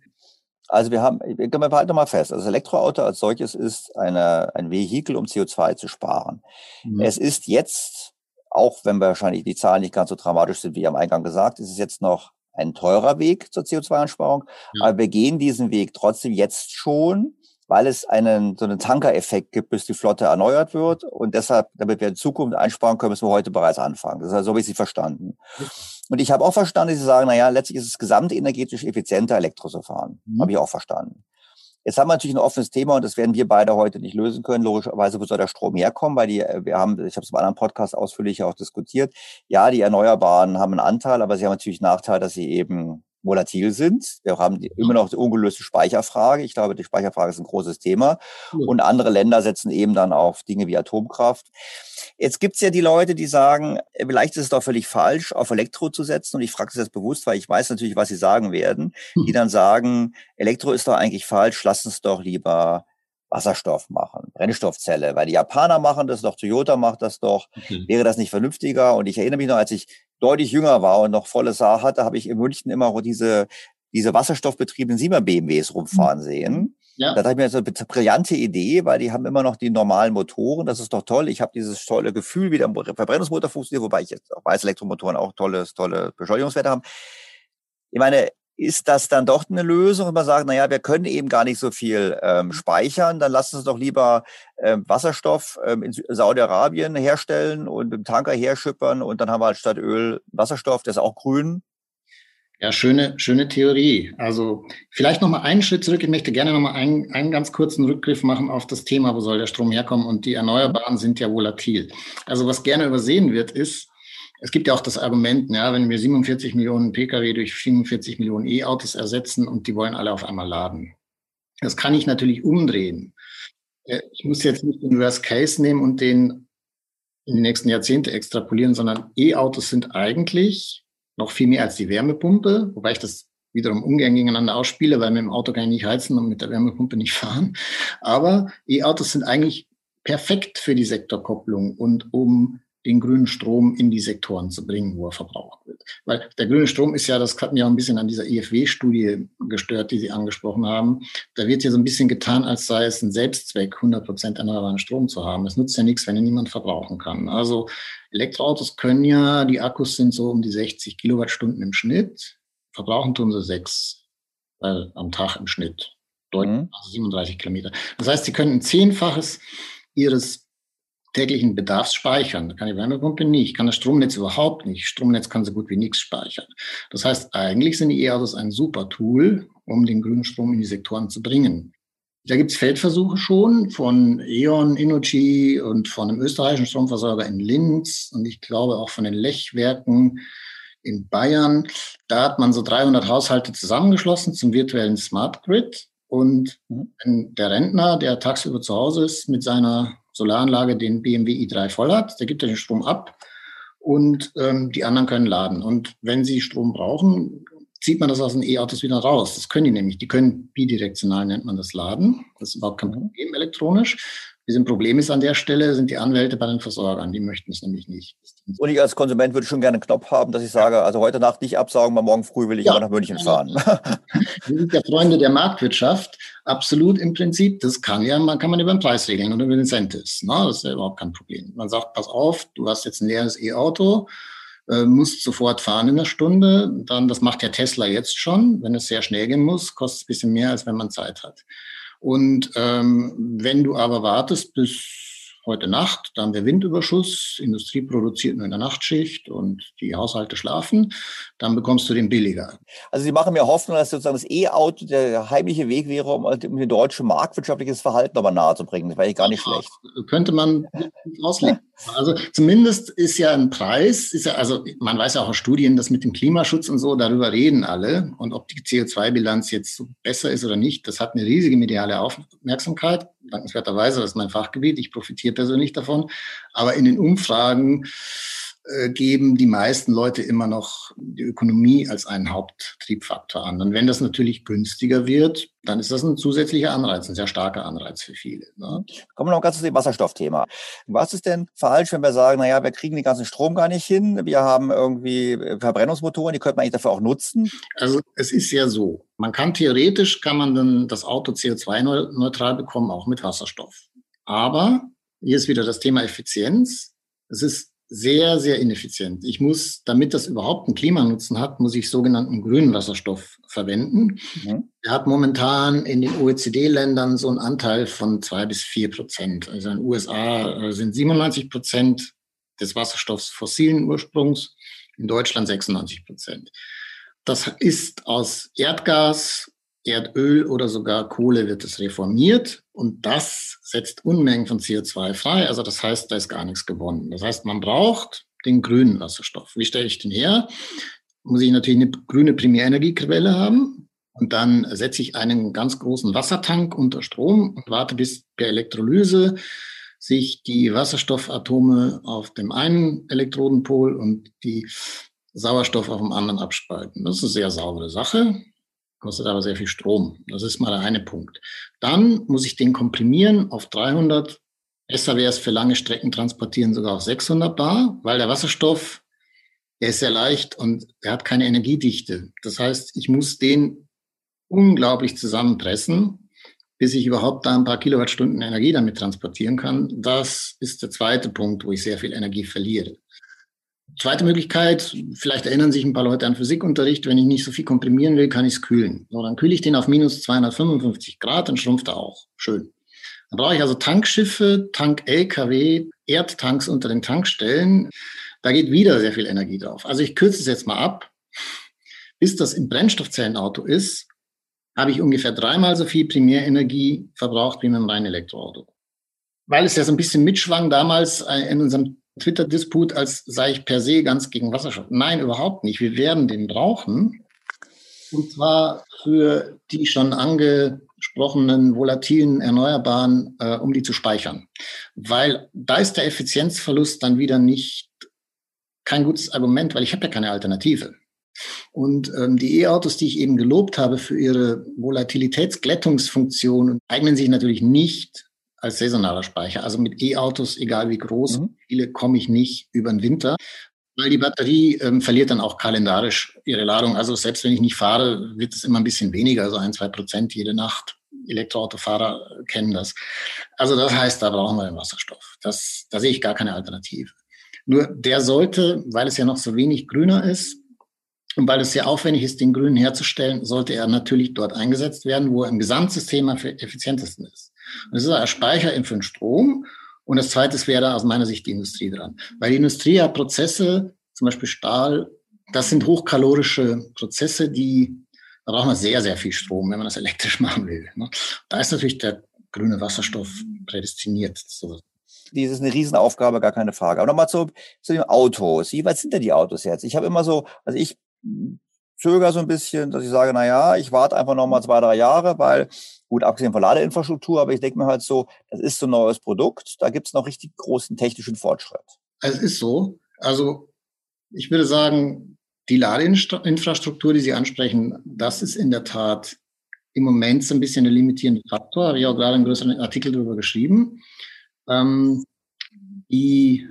Also wir haben, wir halten mal fest, also das Elektroauto als solches ist eine, ein Vehikel, um CO2 zu sparen. Mhm. Es ist jetzt, auch wenn wahrscheinlich die Zahlen nicht ganz so dramatisch sind, wie am Eingang gesagt, ist es jetzt noch ein teurer Weg zur CO2-Einsparung. Ja. Aber wir gehen diesen Weg trotzdem jetzt schon, weil es einen, so einen Tankereffekt gibt, bis die Flotte erneuert wird. Und deshalb, damit wir in Zukunft einsparen können, müssen wir heute bereits anfangen. Das ist also so, wie ich Sie verstanden. Und ich habe auch verstanden, dass Sie sagen, na ja, letztlich ist es gesamtenergetisch effizienter, Elektro zu fahren. Mhm. Habe ich auch verstanden. Jetzt haben wir natürlich ein offenes Thema und das werden wir beide heute nicht lösen können. Logischerweise, wo soll der Strom herkommen? Weil die, wir haben, ich habe es im anderen Podcast ausführlich auch diskutiert. Ja, die Erneuerbaren haben einen Anteil, aber sie haben natürlich einen Nachteil, dass sie eben volatil sind. Wir haben die, immer noch die ungelöste Speicherfrage. Ich glaube, die Speicherfrage ist ein großes Thema. Und andere Länder setzen eben dann auf Dinge wie Atomkraft. Jetzt gibt's ja die Leute, die sagen, vielleicht ist es doch völlig falsch, auf Elektro zu setzen. Und ich frage das jetzt bewusst, weil ich weiß natürlich, was sie sagen werden. Die hm. dann sagen, Elektro ist doch eigentlich falsch, lass uns doch lieber Wasserstoff machen, Brennstoffzelle, weil die Japaner machen das doch, Toyota macht das doch. Okay. Wäre das nicht vernünftiger? Und ich erinnere mich noch, als ich deutlich jünger war und noch volles Haar hatte, habe ich in München immer diese, diese wasserstoffbetriebenen Siemer BMWs rumfahren mhm. sehen. Ja. Da habe ich mir so eine brillante Idee, weil die haben immer noch die normalen Motoren. Das ist doch toll. Ich habe dieses tolle Gefühl, wie der Verbrennungsmotor funktioniert, wobei ich jetzt auch weiß, Elektromotoren auch tolles, tolle Beschleunigungswerte haben. Ich meine, ist das dann doch eine Lösung, wenn man sagt, naja, wir können eben gar nicht so viel ähm, speichern, dann lassen Sie doch lieber ähm, Wasserstoff ähm, in Saudi-Arabien herstellen und mit dem Tanker herschippern und dann haben wir halt statt Öl Wasserstoff, der ist auch grün ja, schöne, schöne Theorie. Also vielleicht noch mal einen Schritt zurück. Ich möchte gerne noch mal einen, einen ganz kurzen Rückgriff machen auf das Thema, wo soll der Strom herkommen? Und die Erneuerbaren sind ja volatil. Also was gerne übersehen wird, ist, es gibt ja auch das Argument, ja, wenn wir 47 Millionen Pkw durch 47 Millionen E-Autos ersetzen und die wollen alle auf einmal laden. Das kann ich natürlich umdrehen. Äh, ich muss jetzt nicht den Worst Case nehmen und den in die nächsten Jahrzehnte extrapolieren, sondern E-Autos sind eigentlich noch viel mehr als die Wärmepumpe, wobei ich das wiederum ungern gegeneinander ausspiele, weil mit dem Auto kann ich nicht heizen und mit der Wärmepumpe nicht fahren. Aber E-Autos sind eigentlich perfekt für die Sektorkopplung und um den grünen Strom in die Sektoren zu bringen, wo er verbraucht wird. Weil der grüne Strom ist ja, das hat mir auch ein bisschen an dieser IFW-Studie gestört, die Sie angesprochen haben. Da wird ja so ein bisschen getan, als sei es ein Selbstzweck, 100 Prozent erneuerbaren Strom zu haben. Es nutzt ja nichts, wenn ihn niemand verbrauchen kann. Also Elektroautos können ja, die Akkus sind so um die 60 Kilowattstunden im Schnitt. Verbrauchen tun sie sechs äh, am Tag im Schnitt. Deutlich, mhm. also 37 Kilometer. Das heißt, sie können ein Zehnfaches ihres täglichen Bedarfs speichern. Da kann die Wärmepumpe nicht, kann das Stromnetz überhaupt nicht. Stromnetz kann so gut wie nichts speichern. Das heißt, eigentlich sind die E-Autos ein super Tool, um den grünen Strom in die Sektoren zu bringen. Da gibt es Feldversuche schon von E.ON, Innogy und von einem österreichischen Stromversorger in Linz und ich glaube auch von den Lechwerken in Bayern. Da hat man so 300 Haushalte zusammengeschlossen zum virtuellen Smart Grid. Und mhm. der Rentner, der tagsüber zu Hause ist, mit seiner Solaranlage den BMW i3 voll hat, der gibt den Strom ab und ähm, die anderen können laden. Und wenn sie Strom brauchen, zieht man das aus den E-Autos wieder raus. Das können die nämlich. Die können bidirektional, nennt man das, laden. Das ist überhaupt kein Problem elektronisch. Ein Problem ist an der Stelle, sind die Anwälte bei den Versorgern. Die möchten es nämlich nicht. Und ich als Konsument würde schon gerne einen Knopf haben, dass ich sage, also heute Nacht nicht absaugen, mal morgen früh will ich ja, immer nach München fahren. Wir sind ja Freunde der Marktwirtschaft. Absolut im Prinzip. Das kann ja, man kann man über den Preis regeln oder über den Incentives. Ne? Das ist ja überhaupt kein Problem. Man sagt, pass auf, du hast jetzt ein leeres E-Auto äh, musst sofort fahren in einer Stunde. Dann, das macht ja Tesla jetzt schon. Wenn es sehr schnell gehen muss, kostet es ein bisschen mehr, als wenn man Zeit hat. Und ähm, wenn du aber wartest bis heute Nacht, da haben wir Windüberschuss, Industrie produziert nur in der Nachtschicht und die Haushalte schlafen, dann bekommst du den billiger. Also Sie machen mir Hoffnung, dass sozusagen das E-Auto der heimliche Weg wäre, um den deutschen marktwirtschaftliches Verhalten nochmal nahe zu bringen. Das wäre gar nicht schlecht. Könnte man auslegen. Also zumindest ist ja ein Preis, ist ja, also man weiß ja auch aus Studien, dass mit dem Klimaschutz und so, darüber reden alle. Und ob die CO2-Bilanz jetzt besser ist oder nicht, das hat eine riesige mediale Aufmerksamkeit. Dankenswerterweise, das ist mein Fachgebiet. Ich profitiere persönlich davon. Aber in den Umfragen geben die meisten Leute immer noch die Ökonomie als einen Haupttriebfaktor an. Und wenn das natürlich günstiger wird, dann ist das ein zusätzlicher Anreiz, ein sehr starker Anreiz für viele. Ne? Kommen wir noch ganz zu dem Wasserstoffthema. Was ist denn falsch, wenn wir sagen, naja, wir kriegen den ganzen Strom gar nicht hin, wir haben irgendwie äh, Verbrennungsmotoren, die könnte man eigentlich dafür auch nutzen? Also es ist ja so, man kann theoretisch, kann man dann das Auto CO2-neutral bekommen, auch mit Wasserstoff. Aber hier ist wieder das Thema Effizienz. Es ist sehr, sehr ineffizient. Ich muss, damit das überhaupt einen Klimanutzen hat, muss ich sogenannten grünen Wasserstoff verwenden. Mhm. Er hat momentan in den OECD-Ländern so einen Anteil von zwei bis vier Prozent. Also in den USA äh, sind 97 Prozent des Wasserstoffs fossilen Ursprungs, in Deutschland 96 Prozent. Das ist aus Erdgas, Erdöl oder sogar Kohle wird es reformiert und das setzt Unmengen von CO2 frei. Also das heißt, da ist gar nichts gewonnen. Das heißt, man braucht den grünen Wasserstoff. Wie stelle ich den her? Muss ich natürlich eine grüne Primärenergiequelle haben und dann setze ich einen ganz großen Wassertank unter Strom und warte, bis per Elektrolyse sich die Wasserstoffatome auf dem einen Elektrodenpol und die Sauerstoff auf dem anderen abspalten. Das ist eine sehr saubere Sache kostet aber sehr viel Strom. Das ist mal der eine Punkt. Dann muss ich den komprimieren auf 300. Besser wäre es für lange Strecken transportieren sogar auf 600 Bar, weil der Wasserstoff, der ist sehr leicht und er hat keine Energiedichte. Das heißt, ich muss den unglaublich zusammenpressen bis ich überhaupt da ein paar Kilowattstunden Energie damit transportieren kann. Das ist der zweite Punkt, wo ich sehr viel Energie verliere. Zweite Möglichkeit, vielleicht erinnern sich ein paar Leute an Physikunterricht, wenn ich nicht so viel komprimieren will, kann ich es kühlen. So, dann kühle ich den auf minus 255 Grad, dann schrumpft er auch. Schön. Dann brauche ich also Tankschiffe, Tank-LKW, Erdtanks unter den Tankstellen. Da geht wieder sehr viel Energie drauf. Also ich kürze es jetzt mal ab. Bis das im Brennstoffzellenauto ist, habe ich ungefähr dreimal so viel Primärenergie verbraucht wie mit einem reinen Elektroauto. Weil es ja so ein bisschen mitschwang damals äh, in unserem Twitter-Disput, als sei ich per se ganz gegen Wasserstoff. Nein, überhaupt nicht. Wir werden den brauchen. Und zwar für die schon angesprochenen volatilen Erneuerbaren, äh, um die zu speichern. Weil da ist der Effizienzverlust dann wieder nicht kein gutes Argument, weil ich habe ja keine Alternative. Und ähm, die E-Autos, die ich eben gelobt habe für ihre Volatilitätsglättungsfunktion, eignen sich natürlich nicht als saisonaler Speicher. Also mit E-Autos, egal wie groß, mhm. viele komme ich nicht über den Winter, weil die Batterie ähm, verliert dann auch kalendarisch ihre Ladung. Also selbst wenn ich nicht fahre, wird es immer ein bisschen weniger, also ein, zwei Prozent jede Nacht. Elektroautofahrer kennen das. Also das heißt, da brauchen wir den Wasserstoff. Das, da sehe ich gar keine Alternative. Nur der sollte, weil es ja noch so wenig grüner ist, und weil es sehr aufwendig ist, den Grünen herzustellen, sollte er natürlich dort eingesetzt werden, wo er im Gesamtsystem am effizientesten ist. Und das ist ein Speicher für den Strom. Und das zweite wäre da aus meiner Sicht die Industrie dran. Weil die Industrie hat Prozesse, zum Beispiel Stahl, das sind hochkalorische Prozesse, die, da braucht man sehr, sehr viel Strom, wenn man das elektrisch machen will. Ne? Da ist natürlich der grüne Wasserstoff prädestiniert. Dies ist eine Riesenaufgabe, gar keine Frage. Aber nochmal zu, zu den Autos. Wie weit sind denn die Autos jetzt? Ich habe immer so, also ich zögere so ein bisschen, dass ich sage, na ja, ich warte einfach noch mal zwei, drei Jahre, weil gut, abgesehen von Ladeinfrastruktur, aber ich denke mir halt so, das ist so ein neues Produkt, da gibt es noch richtig großen technischen Fortschritt. Es ist so. Also ich würde sagen, die Ladeinfrastruktur, die Sie ansprechen, das ist in der Tat im Moment so ein bisschen ein limitierender Faktor. Habe ich auch gerade einen größeren Artikel darüber geschrieben. Ähm, die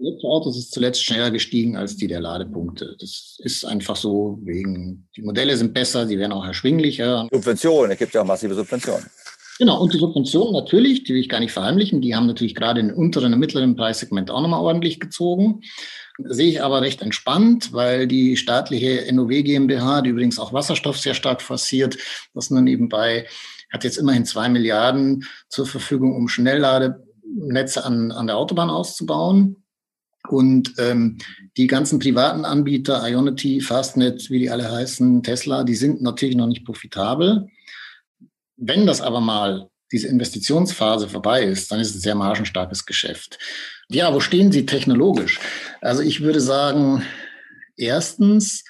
Elektroautos ist zuletzt schneller gestiegen als die der Ladepunkte. Das ist einfach so wegen, die Modelle sind besser, die werden auch erschwinglicher. Subventionen, es gibt ja auch massive Subventionen. Genau, und die Subventionen natürlich, die will ich gar nicht verheimlichen, die haben natürlich gerade in unteren und mittleren Preissegment auch nochmal ordentlich gezogen. Sehe ich aber recht entspannt, weil die staatliche NOW GmbH, die übrigens auch Wasserstoff sehr stark forciert, das nur nebenbei, hat jetzt immerhin zwei Milliarden zur Verfügung, um Schnelllade Netze an, an der Autobahn auszubauen. Und ähm, die ganzen privaten Anbieter, Ionity, Fastnet, wie die alle heißen, Tesla, die sind natürlich noch nicht profitabel. Wenn das aber mal diese Investitionsphase vorbei ist, dann ist es ein sehr margenstarkes Geschäft. Ja, wo stehen Sie technologisch? Also ich würde sagen, erstens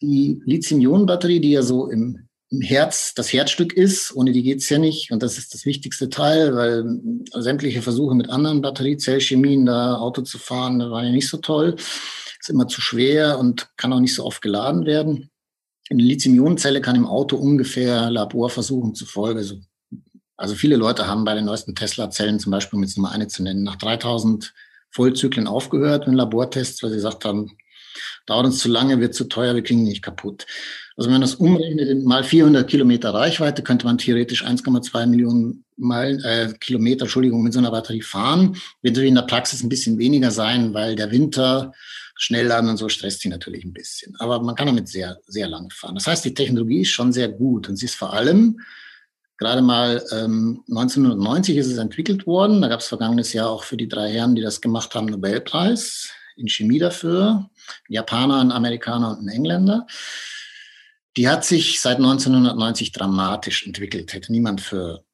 die Lithium-Ionen-Batterie, die ja so im Herz, das Herzstück ist. Ohne die geht's ja nicht. Und das ist das wichtigste Teil, weil sämtliche Versuche mit anderen Batteriezellchemien, da Auto zu fahren, da waren ja nicht so toll. Ist immer zu schwer und kann auch nicht so oft geladen werden. Eine Lithium-Ionen-Zelle kann im Auto ungefähr Laborversuchen zufolge, so, also viele Leute haben bei den neuesten Tesla-Zellen zum Beispiel, um jetzt Nummer eine zu nennen, nach 3000 Vollzyklen aufgehört in Labortests, weil sie gesagt haben, dauert uns zu lange, wird zu teuer, wir kriegen nicht kaputt. Also wenn man das umrechnet mal 400 Kilometer Reichweite, könnte man theoretisch 1,2 Millionen Meilen, äh, Kilometer, Entschuldigung, mit so einer Batterie fahren. Wird natürlich in der Praxis ein bisschen weniger sein, weil der Winter, Schnellladen und so stresst sie natürlich ein bisschen. Aber man kann damit sehr, sehr lange fahren. Das heißt, die Technologie ist schon sehr gut und sie ist vor allem gerade mal ähm, 1990 ist es entwickelt worden. Da gab es vergangenes Jahr auch für die drei Herren, die das gemacht haben, Nobelpreis in Chemie dafür. Ein Japaner, ein Amerikaner und ein Engländer die hat sich seit 1990 dramatisch entwickelt, hätte niemand für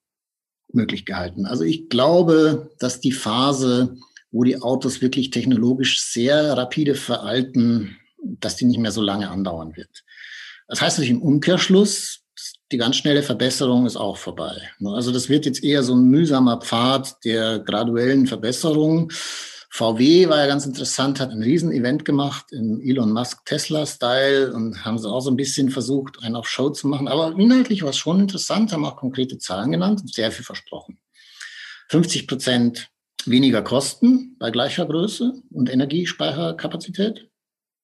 möglich gehalten. Also ich glaube, dass die Phase, wo die Autos wirklich technologisch sehr rapide veralten, dass die nicht mehr so lange andauern wird. Das heißt natürlich im Umkehrschluss, die ganz schnelle Verbesserung ist auch vorbei. Also das wird jetzt eher so ein mühsamer Pfad der graduellen Verbesserung. VW war ja ganz interessant, hat ein Riesenevent gemacht im Elon Musk Tesla-Style und haben sie auch so ein bisschen versucht, einen auf Show zu machen. Aber inhaltlich war es schon interessant, haben auch konkrete Zahlen genannt und sehr viel versprochen. 50 Prozent weniger Kosten bei gleicher Größe und Energiespeicherkapazität.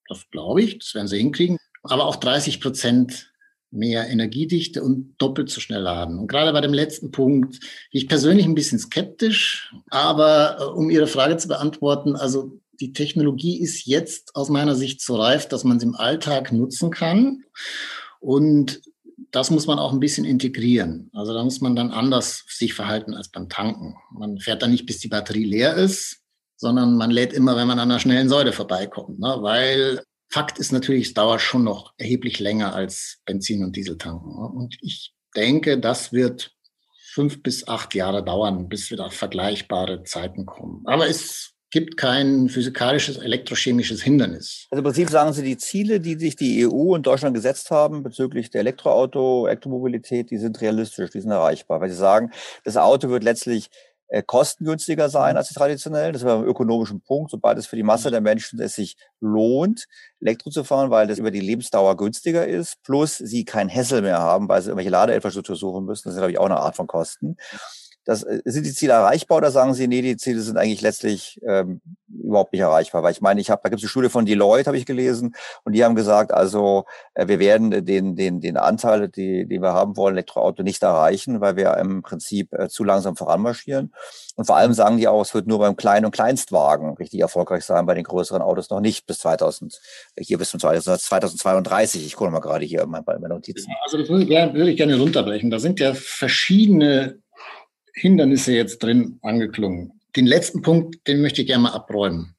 Das glaube ich, das werden sie hinkriegen. Aber auch 30 Prozent mehr Energiedichte und doppelt so schnell laden. Und gerade bei dem letzten Punkt ich persönlich ein bisschen skeptisch, aber äh, um Ihre Frage zu beantworten, also die Technologie ist jetzt aus meiner Sicht so reif, dass man sie im Alltag nutzen kann. Und das muss man auch ein bisschen integrieren. Also da muss man dann anders sich verhalten als beim Tanken. Man fährt dann nicht, bis die Batterie leer ist, sondern man lädt immer, wenn man an einer schnellen Säule vorbeikommt. Ne? Weil Fakt ist natürlich, es dauert schon noch erheblich länger als Benzin- und Dieseltanken. Ne? Und ich denke, das wird fünf bis acht Jahre dauern, bis wir da vergleichbare Zeiten kommen. Aber es gibt kein physikalisches, elektrochemisches Hindernis. Also im Prinzip sagen Sie, die Ziele, die sich die EU und Deutschland gesetzt haben bezüglich der Elektroauto, Elektromobilität, die sind realistisch, die sind erreichbar. Weil Sie sagen, das Auto wird letztlich äh, kostengünstiger sein als die traditionellen. Das ist ein ökonomischen Punkt, sobald es für die Masse der Menschen es sich lohnt, Elektro zu fahren, weil das über die Lebensdauer günstiger ist, plus sie kein Hessel mehr haben, weil sie irgendwelche Ladeinfrastruktur suchen müssen. Das ist, glaube ich, auch eine Art von Kosten. Das, äh, sind die Ziele erreichbar oder sagen Sie, nee, die Ziele sind eigentlich letztlich ähm, überhaupt nicht erreichbar? Weil ich meine, ich habe, da gibt es eine Studie von Deloitte, habe ich gelesen, und die haben gesagt, also äh, wir werden den, den, den Anteil, die, den wir haben wollen, Elektroauto nicht erreichen, weil wir im Prinzip äh, zu langsam voranmarschieren. Und vor allem sagen die auch, es wird nur beim Klein- und Kleinstwagen richtig erfolgreich sein, bei den größeren Autos noch nicht bis 2000, hier bis zum 2032. Ich gucke mal gerade hier in meinen Notizen. Also das würde ich gerne runterbrechen. Da sind ja verschiedene Hindernisse jetzt drin angeklungen. Den letzten Punkt, den möchte ich gerne mal abräumen.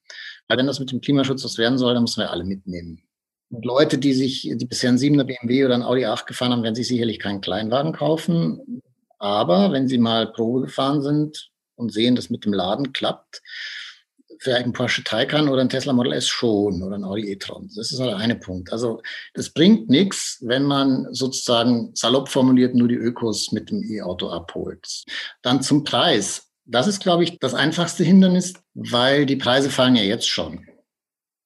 Weil wenn das mit dem Klimaschutz was werden soll, dann müssen wir alle mitnehmen. Und Leute, die sich, die bisher einen 7er BMW oder einen Audi 8 gefahren haben, werden sich sicherlich keinen Kleinwagen kaufen. Aber wenn sie mal Probe gefahren sind und sehen, dass mit dem Laden klappt, vielleicht ein Porsche Taycan oder ein Tesla Model S schon oder ein Audi e-tron. Das ist der eine Punkt. Also das bringt nichts, wenn man sozusagen salopp formuliert nur die Ökos mit dem E-Auto abholt. Dann zum Preis. Das ist, glaube ich, das einfachste Hindernis, weil die Preise fallen ja jetzt schon.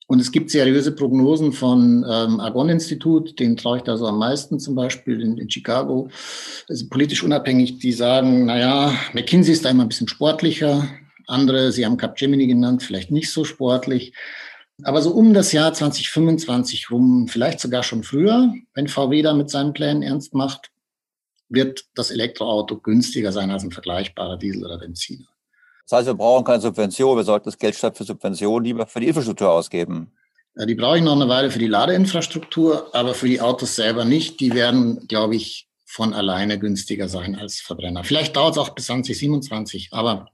Und es gibt seriöse Prognosen von ähm, Argonne-Institut, denen traue ich da so am meisten, zum Beispiel in, in Chicago. Also politisch unabhängig, die sagen, naja, McKinsey ist da immer ein bisschen sportlicher. Andere, Sie haben Capgemini genannt, vielleicht nicht so sportlich. Aber so um das Jahr 2025 rum, vielleicht sogar schon früher, wenn VW da mit seinen Plänen ernst macht, wird das Elektroauto günstiger sein als ein vergleichbarer Diesel oder Benziner. Das heißt, wir brauchen keine Subvention, wir sollten das Geld statt für Subventionen lieber für die Infrastruktur ausgeben. Ja, die brauche ich noch eine Weile für die Ladeinfrastruktur, aber für die Autos selber nicht. Die werden, glaube ich, von alleine günstiger sein als Verbrenner. Vielleicht dauert es auch bis 2027, aber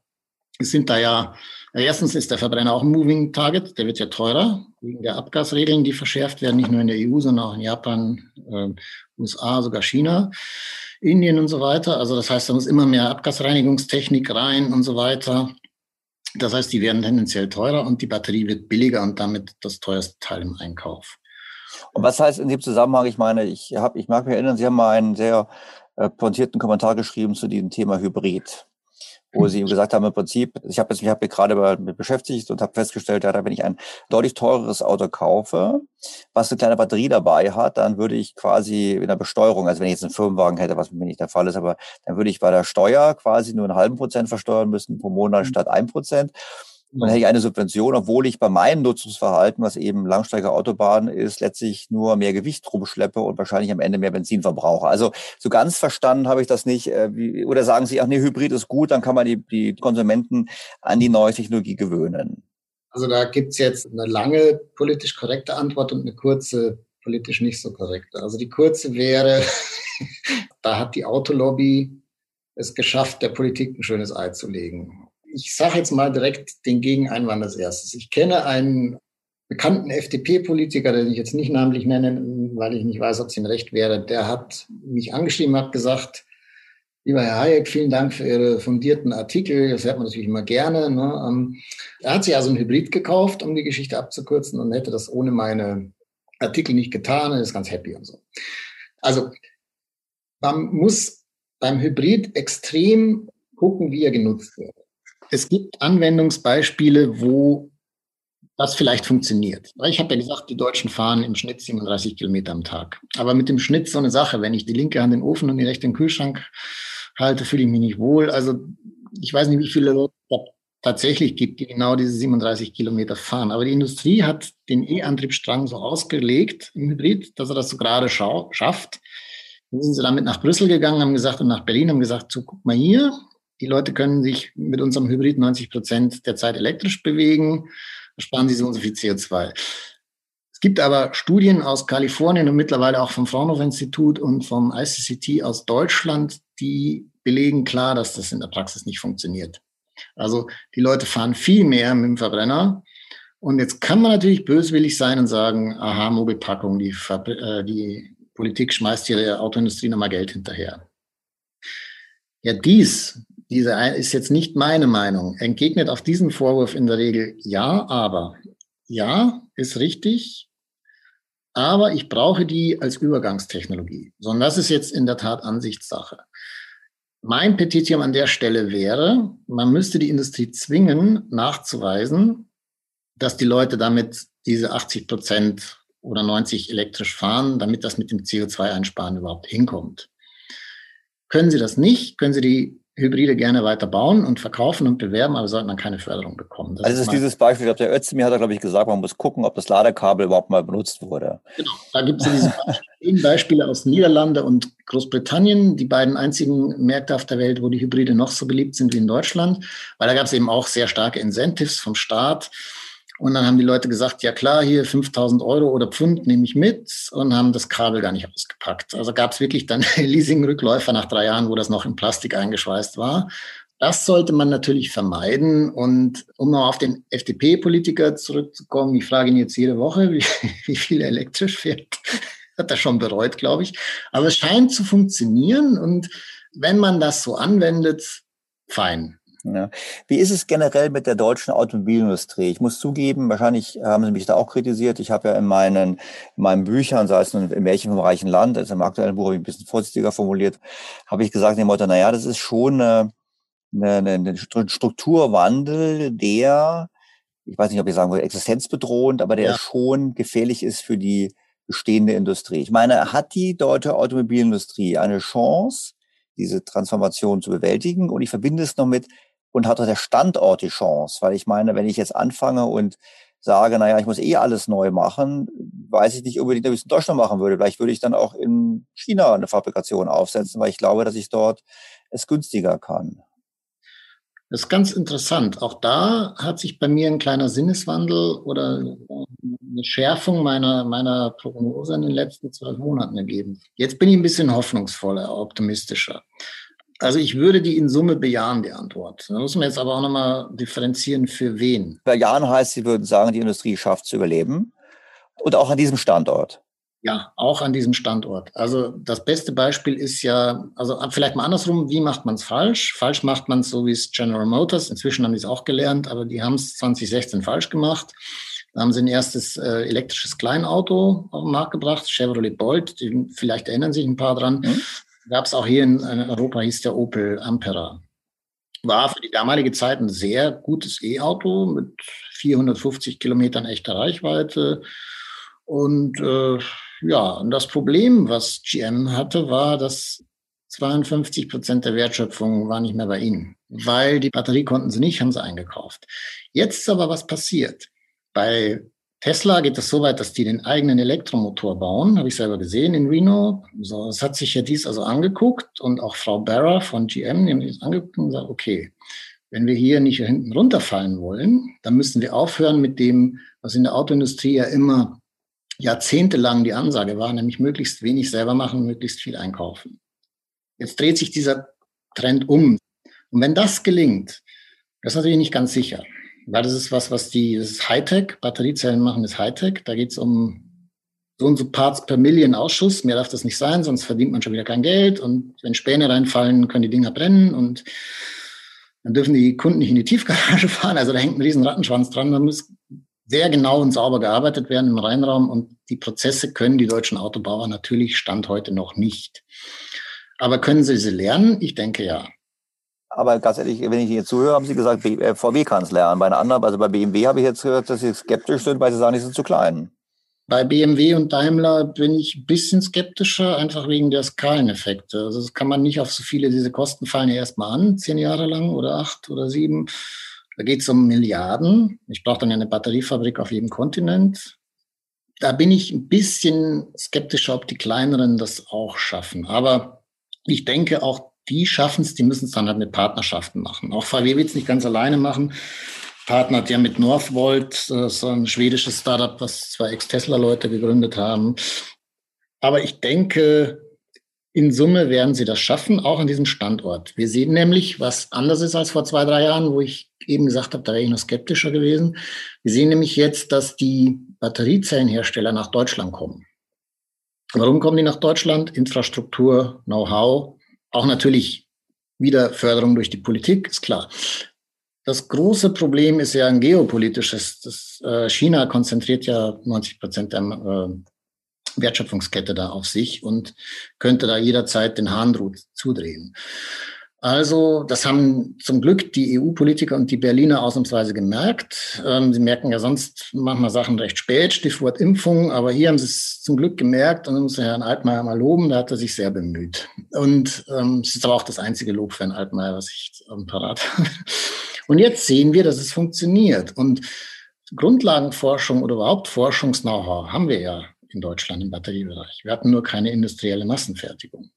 sind da ja, erstens ist der Verbrenner auch ein Moving Target, der wird ja teurer, wegen der Abgasregeln, die verschärft werden, nicht nur in der EU, sondern auch in Japan, äh, USA, sogar China, Indien und so weiter. Also das heißt, da muss immer mehr Abgasreinigungstechnik rein und so weiter. Das heißt, die werden tendenziell teurer und die Batterie wird billiger und damit das teuerste Teil im Einkauf. Und was heißt in dem Zusammenhang, ich meine, ich habe, ich mag mich erinnern, Sie haben mal einen sehr äh, pointierten Kommentar geschrieben zu diesem Thema Hybrid wo sie gesagt haben, im Prinzip, ich habe jetzt mich hab gerade damit beschäftigt und habe festgestellt, ja, wenn ich ein deutlich teureres Auto kaufe, was eine kleine Batterie dabei hat, dann würde ich quasi in der Besteuerung, also wenn ich jetzt einen Firmenwagen hätte, was mir nicht der Fall ist, aber dann würde ich bei der Steuer quasi nur einen halben Prozent versteuern müssen pro Monat mhm. statt ein Prozent. Dann hätte ich eine Subvention, obwohl ich bei meinem Nutzungsverhalten, was eben Langstrecke Autobahn ist, letztlich nur mehr Gewicht rumschleppe und wahrscheinlich am Ende mehr Benzin verbrauche. Also so ganz verstanden habe ich das nicht. Äh, oder sagen Sie, ach nee, Hybrid ist gut, dann kann man die, die Konsumenten an die neue Technologie gewöhnen. Also da gibt's jetzt eine lange politisch korrekte Antwort und eine kurze politisch nicht so korrekte. Also die kurze wäre, da hat die Autolobby es geschafft, der Politik ein schönes Ei zu legen ich sage jetzt mal direkt den Gegeneinwand als erstes. Ich kenne einen bekannten FDP-Politiker, den ich jetzt nicht namentlich nenne, weil ich nicht weiß, ob es ihm recht wäre, der hat mich angeschrieben, hat gesagt, lieber Herr Hayek, vielen Dank für Ihre fundierten Artikel, das hört man natürlich immer gerne. Ne? Ähm, er hat sich also ein Hybrid gekauft, um die Geschichte abzukürzen und hätte das ohne meine Artikel nicht getan und ist ganz happy und so. Also man muss beim Hybrid extrem gucken, wie er genutzt wird es gibt Anwendungsbeispiele, wo das vielleicht funktioniert. Ich habe ja gesagt, die Deutschen fahren im Schnitt 37 Kilometer am Tag. Aber mit dem Schnitt so eine Sache. Wenn ich die linke Hand in den Ofen und die rechte in den Kühlschrank halte, fühle ich mich nicht wohl. Also ich weiß nicht, wie viele Leute es tatsächlich gibt, die genau diese 37 Kilometer fahren. Aber die Industrie hat den E-Antriebsstrang so ausgelegt im Hybrid, dass er das so gerade schafft. Dann sind sie damit nach Brüssel gegangen, haben gesagt und nach Berlin, haben gesagt, so guck mal hier, die Leute können sich mit unserem Hybrid 90 Prozent der Zeit elektrisch bewegen, sparen sie so und so viel CO2. Es gibt aber Studien aus Kalifornien und mittlerweile auch vom Fraunhofer Institut und vom ICCT aus Deutschland, die belegen klar, dass das in der Praxis nicht funktioniert. Also die Leute fahren viel mehr mit dem Verbrenner. Und jetzt kann man natürlich böswillig sein und sagen, aha, Mobilpackung, die, äh, die Politik schmeißt ihre Autoindustrie nochmal Geld hinterher. Ja, dies, diese ist jetzt nicht meine Meinung, entgegnet auf diesen Vorwurf in der Regel ja, aber. Ja, ist richtig, aber ich brauche die als Übergangstechnologie. Sondern das ist jetzt in der Tat Ansichtssache. Mein Petitum an der Stelle wäre, man müsste die Industrie zwingen, nachzuweisen, dass die Leute damit diese 80 Prozent oder 90 elektrisch fahren, damit das mit dem CO2-Einsparen überhaupt hinkommt. Können Sie das nicht, können Sie die Hybride gerne weiter bauen und verkaufen und bewerben, aber sollten dann keine Förderung bekommen. Das also ist, ist dieses Beispiel, ich glaube, der Özdemir hat da, glaube ich, gesagt, man muss gucken, ob das Ladekabel überhaupt mal benutzt wurde. Genau, da gibt es diese Beispiele aus Niederlande und Großbritannien, die beiden einzigen Märkte auf der Welt, wo die Hybride noch so beliebt sind wie in Deutschland, weil da gab es eben auch sehr starke Incentives vom Staat und dann haben die Leute gesagt, ja klar, hier 5000 Euro oder Pfund nehme ich mit und haben das Kabel gar nicht ausgepackt. Also gab es wirklich dann Leasing-Rückläufer nach drei Jahren, wo das noch in Plastik eingeschweißt war. Das sollte man natürlich vermeiden. Und um noch auf den FDP-Politiker zurückzukommen, ich frage ihn jetzt jede Woche, wie, wie viel er elektrisch fährt. Hat er schon bereut, glaube ich. Aber es scheint zu funktionieren. Und wenn man das so anwendet, fein. Ja. Wie ist es generell mit der deutschen Automobilindustrie? Ich muss zugeben, wahrscheinlich haben Sie mich da auch kritisiert. Ich habe ja in meinen, in meinen Büchern, sei es nun im Märchen vom reichen Land, also im aktuellen Buch habe ich ein bisschen vorsichtiger formuliert, habe ich gesagt, dem Motto, naja, das ist schon eine, eine, eine Strukturwandel, der, ich weiß nicht, ob ich sagen will, existenzbedrohend, aber der ja. schon gefährlich ist für die bestehende Industrie. Ich meine, hat die deutsche Automobilindustrie eine Chance, diese Transformation zu bewältigen? Und ich verbinde es noch mit, und hat auch der Standort die Chance. Weil ich meine, wenn ich jetzt anfange und sage, naja, ich muss eh alles neu machen, weiß ich nicht unbedingt, ob ich es in Deutschland machen würde. Vielleicht würde ich dann auch in China eine Fabrikation aufsetzen, weil ich glaube, dass ich dort es günstiger kann. Das ist ganz interessant. Auch da hat sich bei mir ein kleiner Sinneswandel oder eine Schärfung meiner, meiner Prognose in den letzten zwölf Monaten ergeben. Jetzt bin ich ein bisschen hoffnungsvoller, optimistischer. Also ich würde die in Summe bejahen, die Antwort. Da muss man jetzt aber auch nochmal differenzieren, für wen. Bejahen heißt, Sie würden sagen, die Industrie schafft zu überleben. Und auch an diesem Standort. Ja, auch an diesem Standort. Also das beste Beispiel ist ja, also vielleicht mal andersrum, wie macht man es falsch? Falsch macht man es so wie es General Motors, inzwischen haben die es auch gelernt, aber die haben es 2016 falsch gemacht. Da haben sie ein erstes äh, elektrisches Kleinauto auf den Markt gebracht, Chevrolet Bolt, die, vielleicht erinnern sich ein paar dran. Mhm gab es auch hier in Europa, hieß der Opel Ampera. War für die damalige Zeit ein sehr gutes E-Auto mit 450 Kilometern echter Reichweite. Und äh, ja, und das Problem, was GM hatte, war, dass 52 Prozent der Wertschöpfung war nicht mehr bei ihnen, weil die Batterie konnten sie nicht, haben sie eingekauft. Jetzt ist aber was passiert. Bei Tesla geht es so weit, dass die den eigenen Elektromotor bauen, habe ich selber gesehen in Reno. So, das hat sich ja dies also angeguckt und auch Frau Barra von GM, die haben das angeguckt und gesagt, okay, wenn wir hier nicht hinten runterfallen wollen, dann müssen wir aufhören mit dem, was in der Autoindustrie ja immer jahrzehntelang die Ansage war, nämlich möglichst wenig selber machen, möglichst viel einkaufen. Jetzt dreht sich dieser Trend um. Und wenn das gelingt, das ist natürlich nicht ganz sicher. Weil das ist was, was die, das ist Hightech, Batteriezellen machen ist Hightech. Da geht es um so und so Parts per Million Ausschuss. Mehr darf das nicht sein, sonst verdient man schon wieder kein Geld. Und wenn Späne reinfallen, können die Dinger brennen und dann dürfen die Kunden nicht in die Tiefgarage fahren. Also da hängt ein riesen Rattenschwanz dran. Da muss sehr genau und sauber gearbeitet werden im Reinraum und die Prozesse können die deutschen Autobauer natürlich Stand heute noch nicht. Aber können sie sie lernen? Ich denke ja. Aber ganz ehrlich, wenn ich Ihnen zuhöre, haben Sie gesagt, VW kann es lernen. Bei einer anderen, also bei BMW habe ich jetzt gehört, dass Sie skeptisch sind, weil Sie sagen, die sind zu klein. Bei BMW und Daimler bin ich ein bisschen skeptischer, einfach wegen der Skaleneffekte. Also das kann man nicht auf so viele, diese Kosten fallen ja erstmal an, zehn Jahre lang oder acht oder sieben. Da geht es um Milliarden. Ich brauche dann ja eine Batteriefabrik auf jedem Kontinent. da bin ich ein bisschen skeptischer, ob die kleineren das auch schaffen. Aber ich denke, auch die schaffen es, die müssen es dann halt mit Partnerschaften machen. Auch VW wird es nicht ganz alleine machen. Partner hat ja mit Northvolt, so ein schwedisches Startup, was zwei Ex-Tesla-Leute gegründet haben. Aber ich denke, in Summe werden sie das schaffen, auch an diesem Standort. Wir sehen nämlich, was anders ist als vor zwei, drei Jahren, wo ich eben gesagt habe, da wäre ich noch skeptischer gewesen. Wir sehen nämlich jetzt, dass die Batteriezellenhersteller nach Deutschland kommen. Warum kommen die nach Deutschland? Infrastruktur, Know-how, auch natürlich wieder Förderung durch die Politik, ist klar. Das große Problem ist ja ein geopolitisches. Das, äh, China konzentriert ja 90 Prozent der äh, Wertschöpfungskette da auf sich und könnte da jederzeit den Hahn zudrehen. Also, das haben zum Glück die EU-Politiker und die Berliner ausnahmsweise gemerkt. Ähm, sie merken ja sonst manchmal Sachen recht spät, Stichwort Impfung, aber hier haben sie es zum Glück gemerkt und muss Herrn Altmaier mal loben, da hat er sich sehr bemüht. Und ähm, es ist aber auch das einzige Lob für Herrn Altmaier, was ich am Parat habe. Und jetzt sehen wir, dass es funktioniert. Und Grundlagenforschung oder überhaupt Forschungs-Know-how haben wir ja in Deutschland im Batteriebereich. Wir hatten nur keine industrielle Massenfertigung.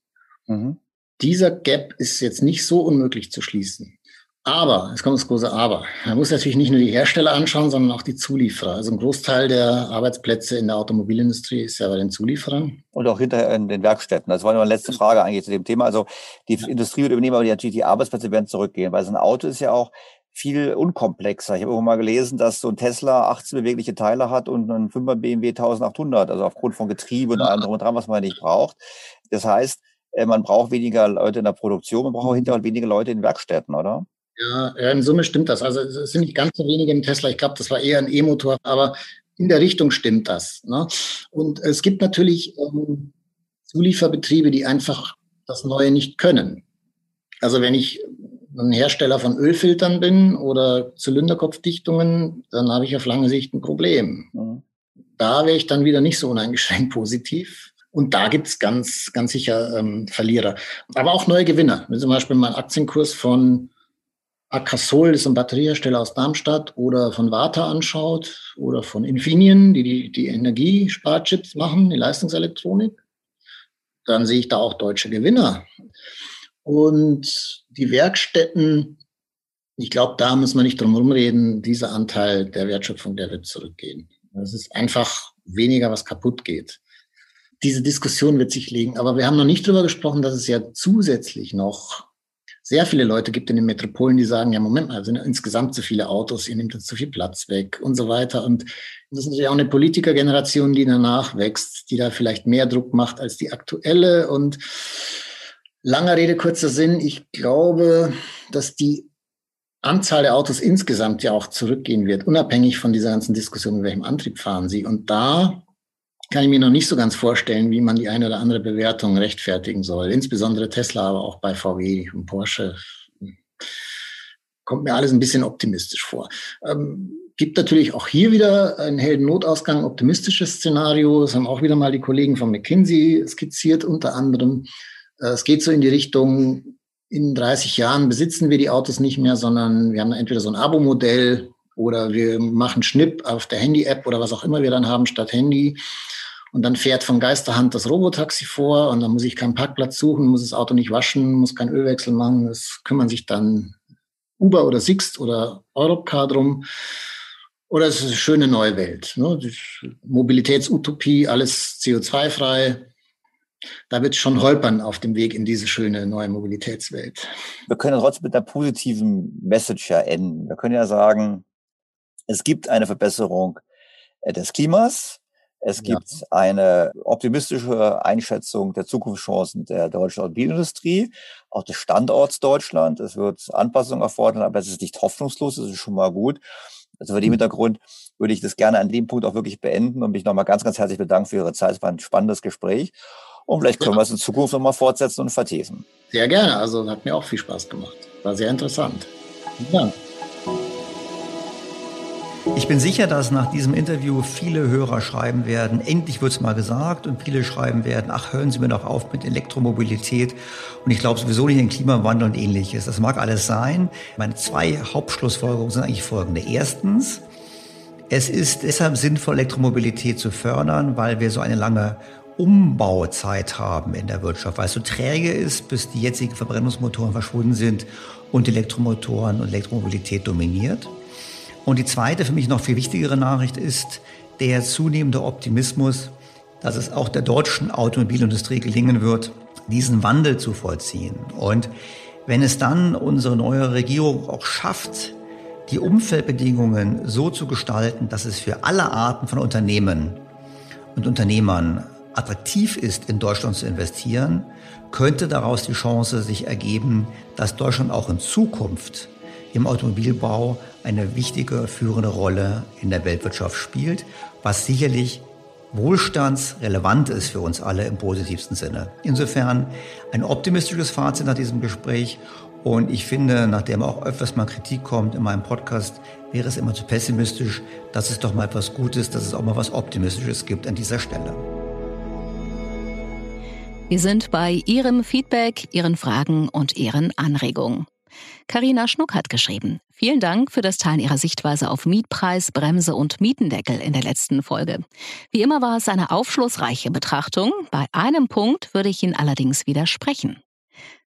Mhm. Dieser Gap ist jetzt nicht so unmöglich zu schließen. Aber, es kommt das große Aber. Man muss natürlich nicht nur die Hersteller anschauen, sondern auch die Zulieferer. Also ein Großteil der Arbeitsplätze in der Automobilindustrie ist ja bei den Zulieferern. Und auch hinter in den Werkstätten. Das war eine letzte Frage eigentlich zu dem Thema. Also die ja. Industrie wird übernehmen, aber die, natürlich die Arbeitsplätze werden zurückgehen, weil so ein Auto ist ja auch viel unkomplexer. Ich habe irgendwo mal gelesen, dass so ein Tesla 18 bewegliche Teile hat und ein 5er BMW 1800, also aufgrund von Getriebe und allem drum und dran, was man nicht braucht. Das heißt, äh, man braucht weniger Leute in der Produktion, man braucht auch hinterher weniger Leute in Werkstätten, oder? Ja, in Summe stimmt das. Also es sind nicht ganz so wenige im Tesla. Ich glaube, das war eher ein E-Motor, aber in der Richtung stimmt das. Ne? Und es gibt natürlich ähm, Zulieferbetriebe, die einfach das Neue nicht können. Also wenn ich ein Hersteller von Ölfiltern bin oder Zylinderkopfdichtungen, dann habe ich auf lange Sicht ein Problem. Mhm. Da wäre ich dann wieder nicht so uneingeschränkt positiv. Und da gibt's ganz, ganz sicher ähm, Verlierer. Aber auch neue Gewinner. Wenn zum Beispiel mal Aktienkurs von Akasol, das ist ein Batteriehersteller aus Darmstadt, oder von Vata anschaut, oder von Infineon, die die, die Energiesparchips machen, die Leistungselektronik, dann sehe ich da auch deutsche Gewinner. Und die Werkstätten, ich glaube, da muss man nicht drum herum reden, dieser Anteil der Wertschöpfung, der wird zurückgehen. Es ist einfach weniger, was kaputt geht. Diese Diskussion wird sich legen. Aber wir haben noch nicht darüber gesprochen, dass es ja zusätzlich noch sehr viele Leute gibt in den Metropolen, die sagen, ja, Moment mal, sind insgesamt zu viele Autos, ihr nehmt jetzt zu viel Platz weg und so weiter. Und das ist natürlich auch eine Politikergeneration, die danach wächst, die da vielleicht mehr Druck macht als die aktuelle. Und Langer Rede, kurzer Sinn. Ich glaube, dass die Anzahl der Autos insgesamt ja auch zurückgehen wird, unabhängig von dieser ganzen Diskussion, mit welchem Antrieb fahren sie. Und da kann ich mir noch nicht so ganz vorstellen, wie man die eine oder andere Bewertung rechtfertigen soll. Insbesondere Tesla, aber auch bei VW und Porsche. Kommt mir alles ein bisschen optimistisch vor. Ähm, gibt natürlich auch hier wieder einen Helden-Notausgang, optimistisches Szenario. Das haben auch wieder mal die Kollegen von McKinsey skizziert, unter anderem. Äh, es geht so in die Richtung, in 30 Jahren besitzen wir die Autos nicht mehr, sondern wir haben entweder so ein Abo-Modell oder wir machen Schnipp auf der Handy-App oder was auch immer wir dann haben statt Handy. Und dann fährt von Geisterhand das Robotaxi vor und dann muss ich keinen Parkplatz suchen, muss das Auto nicht waschen, muss keinen Ölwechsel machen. Das kümmern sich dann Uber oder Sixt oder Europcar drum. Oder es ist eine schöne neue Welt. Ne? Mobilitätsutopie, alles CO2-frei da wird es schon holpern auf dem Weg in diese schöne neue Mobilitätswelt. Wir können trotzdem mit einer positiven Message ja enden. Wir können ja sagen, es gibt eine Verbesserung äh, des Klimas. Es gibt ja. eine optimistische Einschätzung der Zukunftschancen der deutschen Automobilindustrie, auch des Standorts Deutschland. Es wird Anpassungen erfordern, aber es ist nicht hoffnungslos, das ist schon mal gut. Also vor dem hm. Hintergrund würde ich das gerne an dem Punkt auch wirklich beenden und mich nochmal ganz, ganz herzlich bedanken für Ihre Zeit. Es war ein spannendes Gespräch. Und vielleicht können wir es in Zukunft nochmal fortsetzen und vertiefen. Sehr gerne. Also hat mir auch viel Spaß gemacht. War sehr interessant. Vielen Dank. Ich bin sicher, dass nach diesem Interview viele Hörer schreiben werden, endlich wird es mal gesagt und viele schreiben werden, ach, hören Sie mir doch auf mit Elektromobilität und ich glaube sowieso nicht in Klimawandel und ähnliches. Das mag alles sein. Meine zwei Hauptschlussfolgerungen sind eigentlich folgende. Erstens, Es ist deshalb sinnvoll, Elektromobilität zu fördern, weil wir so eine lange Umbauzeit haben in der Wirtschaft, weil es so träge ist, bis die jetzigen Verbrennungsmotoren verschwunden sind und Elektromotoren und Elektromobilität dominiert. Und die zweite, für mich noch viel wichtigere Nachricht ist der zunehmende Optimismus, dass es auch der deutschen Automobilindustrie gelingen wird, diesen Wandel zu vollziehen. Und wenn es dann unsere neue Regierung auch schafft, die Umfeldbedingungen so zu gestalten, dass es für alle Arten von Unternehmen und Unternehmern attraktiv ist, in Deutschland zu investieren, könnte daraus die Chance sich ergeben, dass Deutschland auch in Zukunft im Automobilbau eine wichtige führende Rolle in der Weltwirtschaft spielt, was sicherlich wohlstandsrelevant ist für uns alle im positivsten Sinne. Insofern ein optimistisches Fazit nach diesem Gespräch. Und ich finde, nachdem auch öfters mal Kritik kommt in meinem Podcast, wäre es immer zu pessimistisch. Das ist doch mal etwas Gutes, dass es auch mal was Optimistisches gibt an dieser Stelle. Wir sind bei Ihrem Feedback, Ihren Fragen und Ihren Anregungen. Karina Schnuck hat geschrieben. Vielen Dank für das Teilen Ihrer Sichtweise auf Mietpreis, Bremse und Mietendeckel in der letzten Folge. Wie immer war es eine aufschlussreiche Betrachtung. Bei einem Punkt würde ich Ihnen allerdings widersprechen.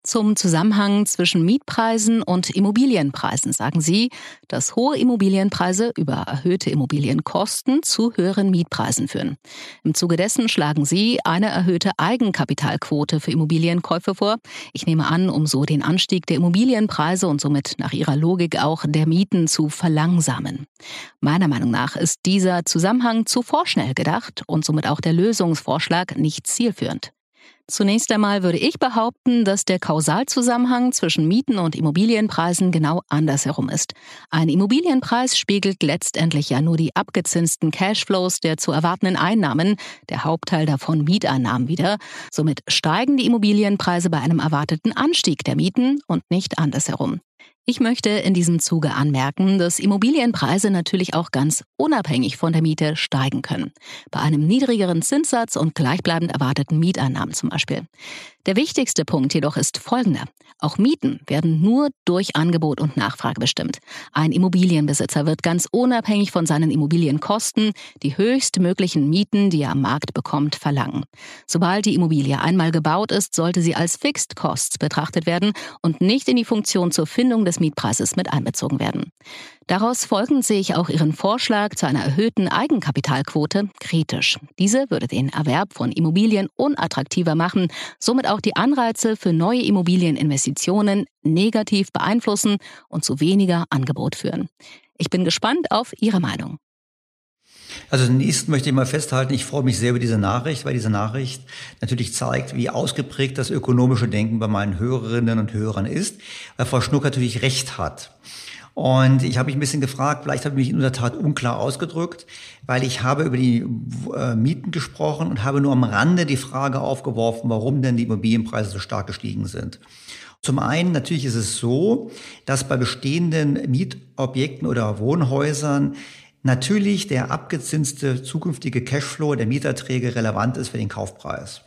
Zum Zusammenhang zwischen Mietpreisen und Immobilienpreisen sagen Sie, dass hohe Immobilienpreise über erhöhte Immobilienkosten zu höheren Mietpreisen führen. Im Zuge dessen schlagen Sie eine erhöhte Eigenkapitalquote für Immobilienkäufe vor. Ich nehme an, um so den Anstieg der Immobilienpreise und somit nach Ihrer Logik auch der Mieten zu verlangsamen. Meiner Meinung nach ist dieser Zusammenhang zu vorschnell gedacht und somit auch der Lösungsvorschlag nicht zielführend. Zunächst einmal würde ich behaupten, dass der Kausalzusammenhang zwischen Mieten und Immobilienpreisen genau andersherum ist. Ein Immobilienpreis spiegelt letztendlich ja nur die abgezinsten Cashflows der zu erwartenden Einnahmen, der Hauptteil davon Mieteinnahmen wieder. Somit steigen die Immobilienpreise bei einem erwarteten Anstieg der Mieten und nicht andersherum. Ich möchte in diesem Zuge anmerken, dass Immobilienpreise natürlich auch ganz unabhängig von der Miete steigen können. Bei einem niedrigeren Zinssatz und gleichbleibend erwarteten Mieteinnahmen zum Beispiel. Der wichtigste Punkt jedoch ist folgender. Auch Mieten werden nur durch Angebot und Nachfrage bestimmt. Ein Immobilienbesitzer wird ganz unabhängig von seinen Immobilienkosten die höchstmöglichen Mieten, die er am Markt bekommt, verlangen. Sobald die Immobilie einmal gebaut ist, sollte sie als Fixed Costs betrachtet werden und nicht in die Funktion zur Findung des Mietpreises mit einbezogen werden. Daraus folgend sehe ich auch Ihren Vorschlag zu einer erhöhten Eigenkapitalquote kritisch. Diese würde den Erwerb von Immobilien unattraktiver machen, somit auch die Anreize für neue Immobilieninvestitionen negativ beeinflussen und zu weniger Angebot führen. Ich bin gespannt auf Ihre Meinung. Also zunächst möchte ich mal festhalten, ich freue mich sehr über diese Nachricht, weil diese Nachricht natürlich zeigt, wie ausgeprägt das ökonomische Denken bei meinen Hörerinnen und Hörern ist, weil Frau Schnuck natürlich recht hat. Und ich habe mich ein bisschen gefragt, vielleicht habe ich mich in der Tat unklar ausgedrückt, weil ich habe über die äh, Mieten gesprochen und habe nur am Rande die Frage aufgeworfen, warum denn die Immobilienpreise so stark gestiegen sind. Zum einen natürlich ist es so, dass bei bestehenden Mietobjekten oder Wohnhäusern natürlich der abgezinste zukünftige Cashflow der Mieterträge relevant ist für den Kaufpreis.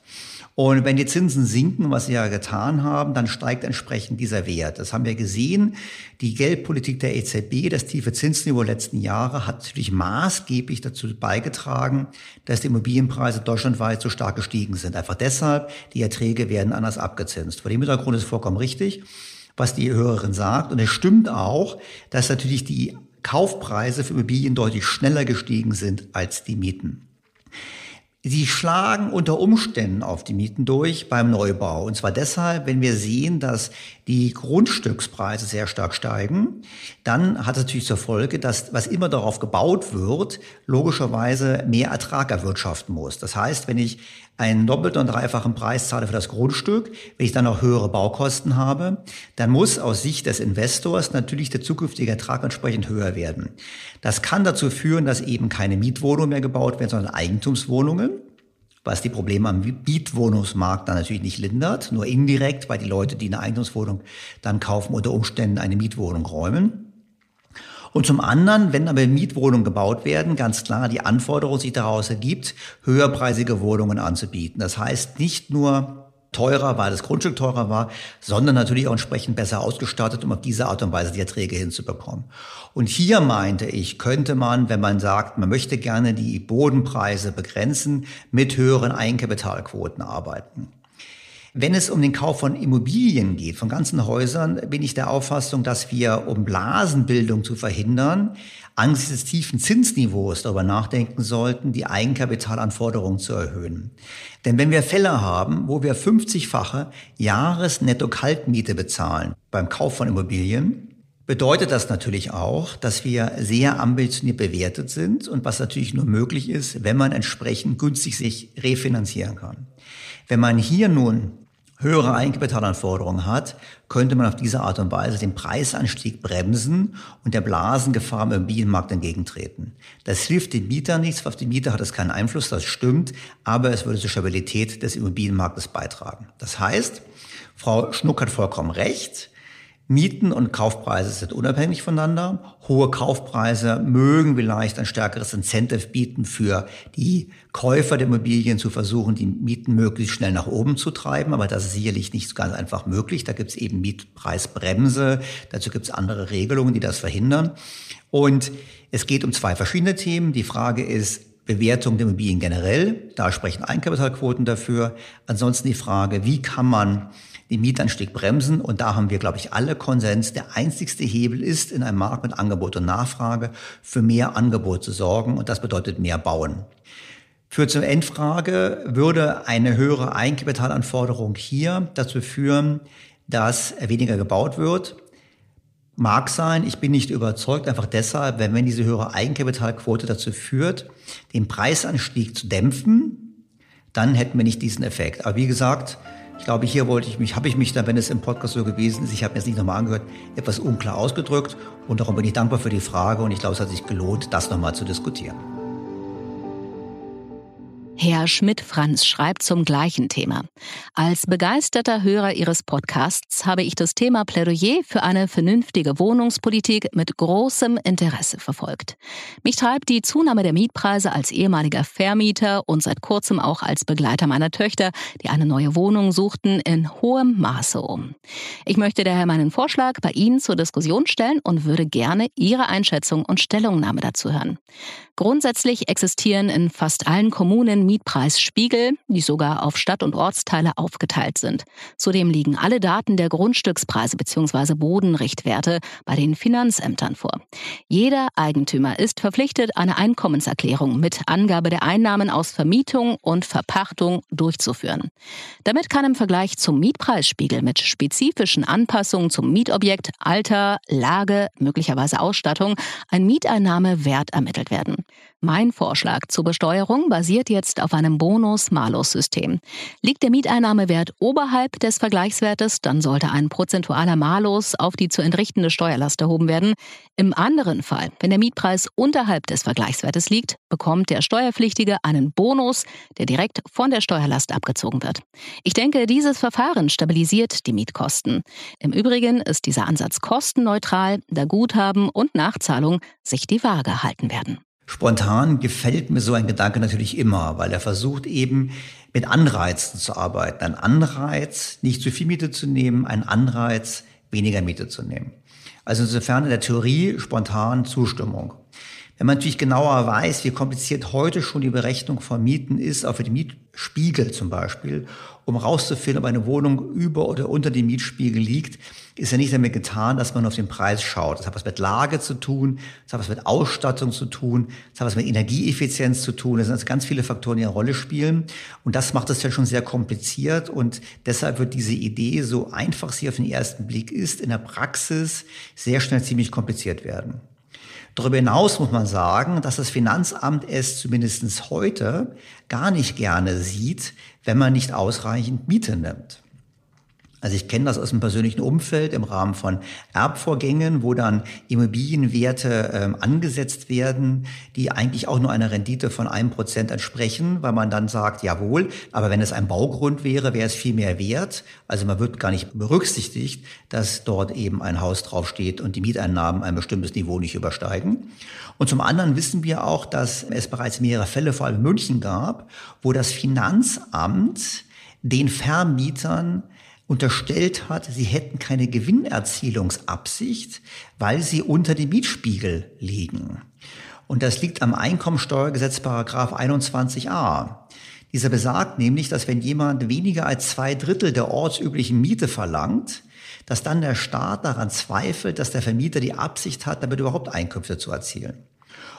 Und wenn die Zinsen sinken, was sie ja getan haben, dann steigt entsprechend dieser Wert. Das haben wir gesehen. Die Geldpolitik der EZB, das tiefe Zinsniveau der letzten Jahre, hat natürlich maßgeblich dazu beigetragen, dass die Immobilienpreise deutschlandweit so stark gestiegen sind. Einfach deshalb, die Erträge werden anders abgezinst. Vor dem Hintergrund ist vollkommen richtig, was die Hörerin sagt. Und es stimmt auch, dass natürlich die Kaufpreise für Immobilien deutlich schneller gestiegen sind als die Mieten. Sie schlagen unter Umständen auf die Mieten durch beim Neubau. Und zwar deshalb, wenn wir sehen, dass die Grundstückspreise sehr stark steigen, dann hat es natürlich zur Folge, dass was immer darauf gebaut wird, logischerweise mehr Ertrag erwirtschaften muss. Das heißt, wenn ich einen doppelten und dreifachen Preis zahle für das Grundstück, wenn ich dann noch höhere Baukosten habe, dann muss aus Sicht des Investors natürlich der zukünftige Ertrag entsprechend höher werden. Das kann dazu führen, dass eben keine Mietwohnungen mehr gebaut werden, sondern Eigentumswohnungen was die Probleme am Mietwohnungsmarkt dann natürlich nicht lindert, nur indirekt, weil die Leute, die eine Eigentumswohnung dann kaufen, unter Umständen eine Mietwohnung räumen. Und zum anderen, wenn aber Mietwohnungen gebaut werden, ganz klar die Anforderung sich daraus ergibt, höherpreisige Wohnungen anzubieten. Das heißt nicht nur teurer, weil das Grundstück teurer war, sondern natürlich auch entsprechend besser ausgestattet, um auf diese Art und Weise die Erträge hinzubekommen. Und hier meinte ich, könnte man, wenn man sagt, man möchte gerne die Bodenpreise begrenzen, mit höheren Eigenkapitalquoten arbeiten. Wenn es um den Kauf von Immobilien geht, von ganzen Häusern, bin ich der Auffassung, dass wir, um Blasenbildung zu verhindern, angesichts des tiefen Zinsniveaus darüber nachdenken sollten, die Eigenkapitalanforderungen zu erhöhen. Denn wenn wir Fälle haben, wo wir 50-fache Jahresnetto-Kaltmiete bezahlen beim Kauf von Immobilien, bedeutet das natürlich auch, dass wir sehr ambitioniert bewertet sind und was natürlich nur möglich ist, wenn man entsprechend günstig sich refinanzieren kann. Wenn man hier nun höhere Eigenkapitalanforderungen hat, könnte man auf diese Art und Weise den Preisanstieg bremsen und der Blasengefahr im Immobilienmarkt entgegentreten. Das hilft den Mietern nichts, auf die Mieter hat es keinen Einfluss, das stimmt, aber es würde zur Stabilität des Immobilienmarktes beitragen. Das heißt, Frau Schnuck hat vollkommen recht, Mieten und Kaufpreise sind unabhängig voneinander. Hohe Kaufpreise mögen vielleicht ein stärkeres Incentive bieten für die Käufer der Immobilien zu versuchen, die Mieten möglichst schnell nach oben zu treiben. Aber das ist sicherlich nicht ganz einfach möglich. Da gibt es eben Mietpreisbremse. Dazu gibt es andere Regelungen, die das verhindern. Und es geht um zwei verschiedene Themen. Die Frage ist, Bewertung der Immobilien generell. Da sprechen Einkapitalquoten dafür. Ansonsten die Frage, wie kann man den Mietanstieg bremsen. Und da haben wir, glaube ich, alle Konsens. Der einzigste Hebel ist, in einem Markt mit Angebot und Nachfrage für mehr Angebot zu sorgen. Und das bedeutet mehr bauen. Für zur Endfrage würde eine höhere Eigenkapitalanforderung hier dazu führen, dass weniger gebaut wird. Mag sein, ich bin nicht überzeugt, einfach deshalb, wenn, wenn diese höhere Eigenkapitalquote dazu führt, den Preisanstieg zu dämpfen, dann hätten wir nicht diesen Effekt. Aber wie gesagt, ich glaube, hier wollte ich mich, habe ich mich dann, wenn es im Podcast so gewesen ist, ich habe mir jetzt nicht nochmal angehört, etwas unklar ausgedrückt. Und darum bin ich dankbar für die Frage und ich glaube, es hat sich gelohnt, das nochmal zu diskutieren. Herr Schmidt-Franz schreibt zum gleichen Thema. Als begeisterter Hörer Ihres Podcasts habe ich das Thema Plädoyer für eine vernünftige Wohnungspolitik mit großem Interesse verfolgt. Mich treibt die Zunahme der Mietpreise als ehemaliger Vermieter und seit kurzem auch als Begleiter meiner Töchter, die eine neue Wohnung suchten, in hohem Maße um. Ich möchte daher meinen Vorschlag bei Ihnen zur Diskussion stellen und würde gerne Ihre Einschätzung und Stellungnahme dazu hören. Grundsätzlich existieren in fast allen Kommunen Mietpreisspiegel, die sogar auf Stadt- und Ortsteile aufgeteilt sind. Zudem liegen alle Daten der Grundstückspreise bzw. Bodenrichtwerte bei den Finanzämtern vor. Jeder Eigentümer ist verpflichtet, eine Einkommenserklärung mit Angabe der Einnahmen aus Vermietung und Verpachtung durchzuführen. Damit kann im Vergleich zum Mietpreisspiegel mit spezifischen Anpassungen zum Mietobjekt, Alter, Lage, möglicherweise Ausstattung ein Mieteinnahmewert ermittelt werden. Mein Vorschlag zur Besteuerung basiert jetzt auf einem Bonus-Malus-System. Liegt der Mieteinnahmewert oberhalb des Vergleichswertes, dann sollte ein prozentualer Malus auf die zu entrichtende Steuerlast erhoben werden. Im anderen Fall, wenn der Mietpreis unterhalb des Vergleichswertes liegt, bekommt der Steuerpflichtige einen Bonus, der direkt von der Steuerlast abgezogen wird. Ich denke, dieses Verfahren stabilisiert die Mietkosten. Im Übrigen ist dieser Ansatz kostenneutral, da Guthaben und Nachzahlung sich die Waage halten werden. Spontan gefällt mir so ein Gedanke natürlich immer, weil er versucht eben mit Anreizen zu arbeiten. Ein Anreiz, nicht zu viel Miete zu nehmen, ein Anreiz, weniger Miete zu nehmen. Also insofern in der Theorie spontan Zustimmung. Wenn man natürlich genauer weiß, wie kompliziert heute schon die Berechnung von Mieten ist, auch für die Mietspiegel zum Beispiel, um rauszufinden, ob eine Wohnung über oder unter dem Mietspiegel liegt, ist ja nicht damit getan, dass man auf den Preis schaut. Das hat was mit Lage zu tun, das hat was mit Ausstattung zu tun, das hat was mit Energieeffizienz zu tun. Das sind also ganz viele Faktoren, die eine Rolle spielen. Und das macht es ja schon sehr kompliziert. Und deshalb wird diese Idee, so einfach sie auf den ersten Blick ist, in der Praxis sehr schnell ziemlich kompliziert werden. Darüber hinaus muss man sagen, dass das Finanzamt es zumindest heute gar nicht gerne sieht, wenn man nicht ausreichend Miete nimmt. Also ich kenne das aus dem persönlichen Umfeld im Rahmen von Erbvorgängen, wo dann Immobilienwerte ähm, angesetzt werden, die eigentlich auch nur einer Rendite von einem Prozent entsprechen, weil man dann sagt, jawohl, aber wenn es ein Baugrund wäre, wäre es viel mehr wert. Also man wird gar nicht berücksichtigt, dass dort eben ein Haus draufsteht und die Mieteinnahmen ein bestimmtes Niveau nicht übersteigen. Und zum anderen wissen wir auch, dass es bereits mehrere Fälle, vor allem in München gab, wo das Finanzamt den Vermietern unterstellt hat, sie hätten keine Gewinnerzielungsabsicht, weil sie unter dem Mietspiegel liegen. Und das liegt am Einkommensteuergesetz Paragraph 21a. Dieser besagt nämlich, dass wenn jemand weniger als zwei Drittel der ortsüblichen Miete verlangt, dass dann der Staat daran zweifelt, dass der Vermieter die Absicht hat, damit überhaupt Einkünfte zu erzielen.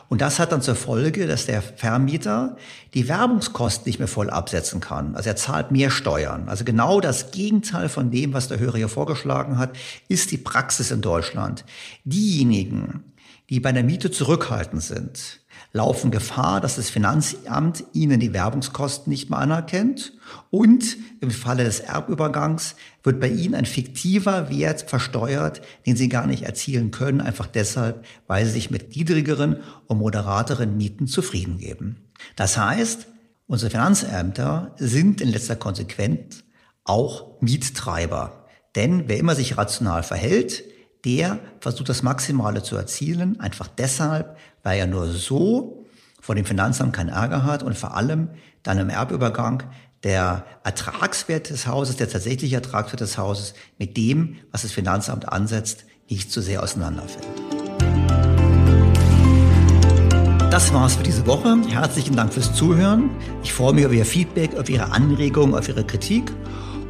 Und das hat dann zur Folge, dass der Vermieter die Werbungskosten nicht mehr voll absetzen kann. Also er zahlt mehr Steuern. Also genau das Gegenteil von dem, was der Hörer hier vorgeschlagen hat, ist die Praxis in Deutschland. Diejenigen, die bei der Miete zurückhaltend sind, laufen Gefahr, dass das Finanzamt ihnen die Werbungskosten nicht mehr anerkennt und im Falle des Erbübergangs wird bei ihnen ein fiktiver Wert versteuert, den sie gar nicht erzielen können, einfach deshalb, weil sie sich mit niedrigeren und moderateren Mieten zufrieden geben. Das heißt, unsere Finanzämter sind in letzter Konsequenz auch Miettreiber. Denn wer immer sich rational verhält, der versucht das Maximale zu erzielen, einfach deshalb, weil er nur so vor dem Finanzamt keinen Ärger hat und vor allem dann im Erbübergang der Ertragswert des Hauses, der tatsächliche Ertragswert des Hauses mit dem, was das Finanzamt ansetzt, nicht zu sehr auseinanderfällt. Das war's für diese Woche. Herzlichen Dank fürs Zuhören. Ich freue mich auf Ihr Feedback, auf Ihre Anregungen, auf Ihre Kritik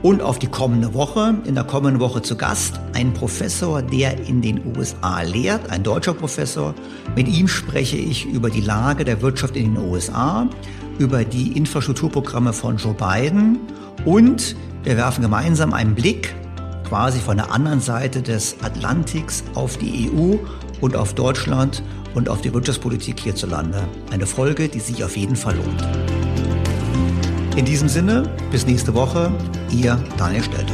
und auf die kommende Woche. In der kommenden Woche zu Gast ein Professor, der in den USA lehrt, ein deutscher Professor. Mit ihm spreche ich über die Lage der Wirtschaft in den USA, über die Infrastrukturprogramme von Joe Biden und wir werfen gemeinsam einen Blick quasi von der anderen Seite des Atlantiks auf die EU und auf Deutschland und auf die Wirtschaftspolitik hierzulande. Eine Folge, die sich auf jeden Fall lohnt. In diesem Sinne, bis nächste Woche, Ihr Daniel Stelter.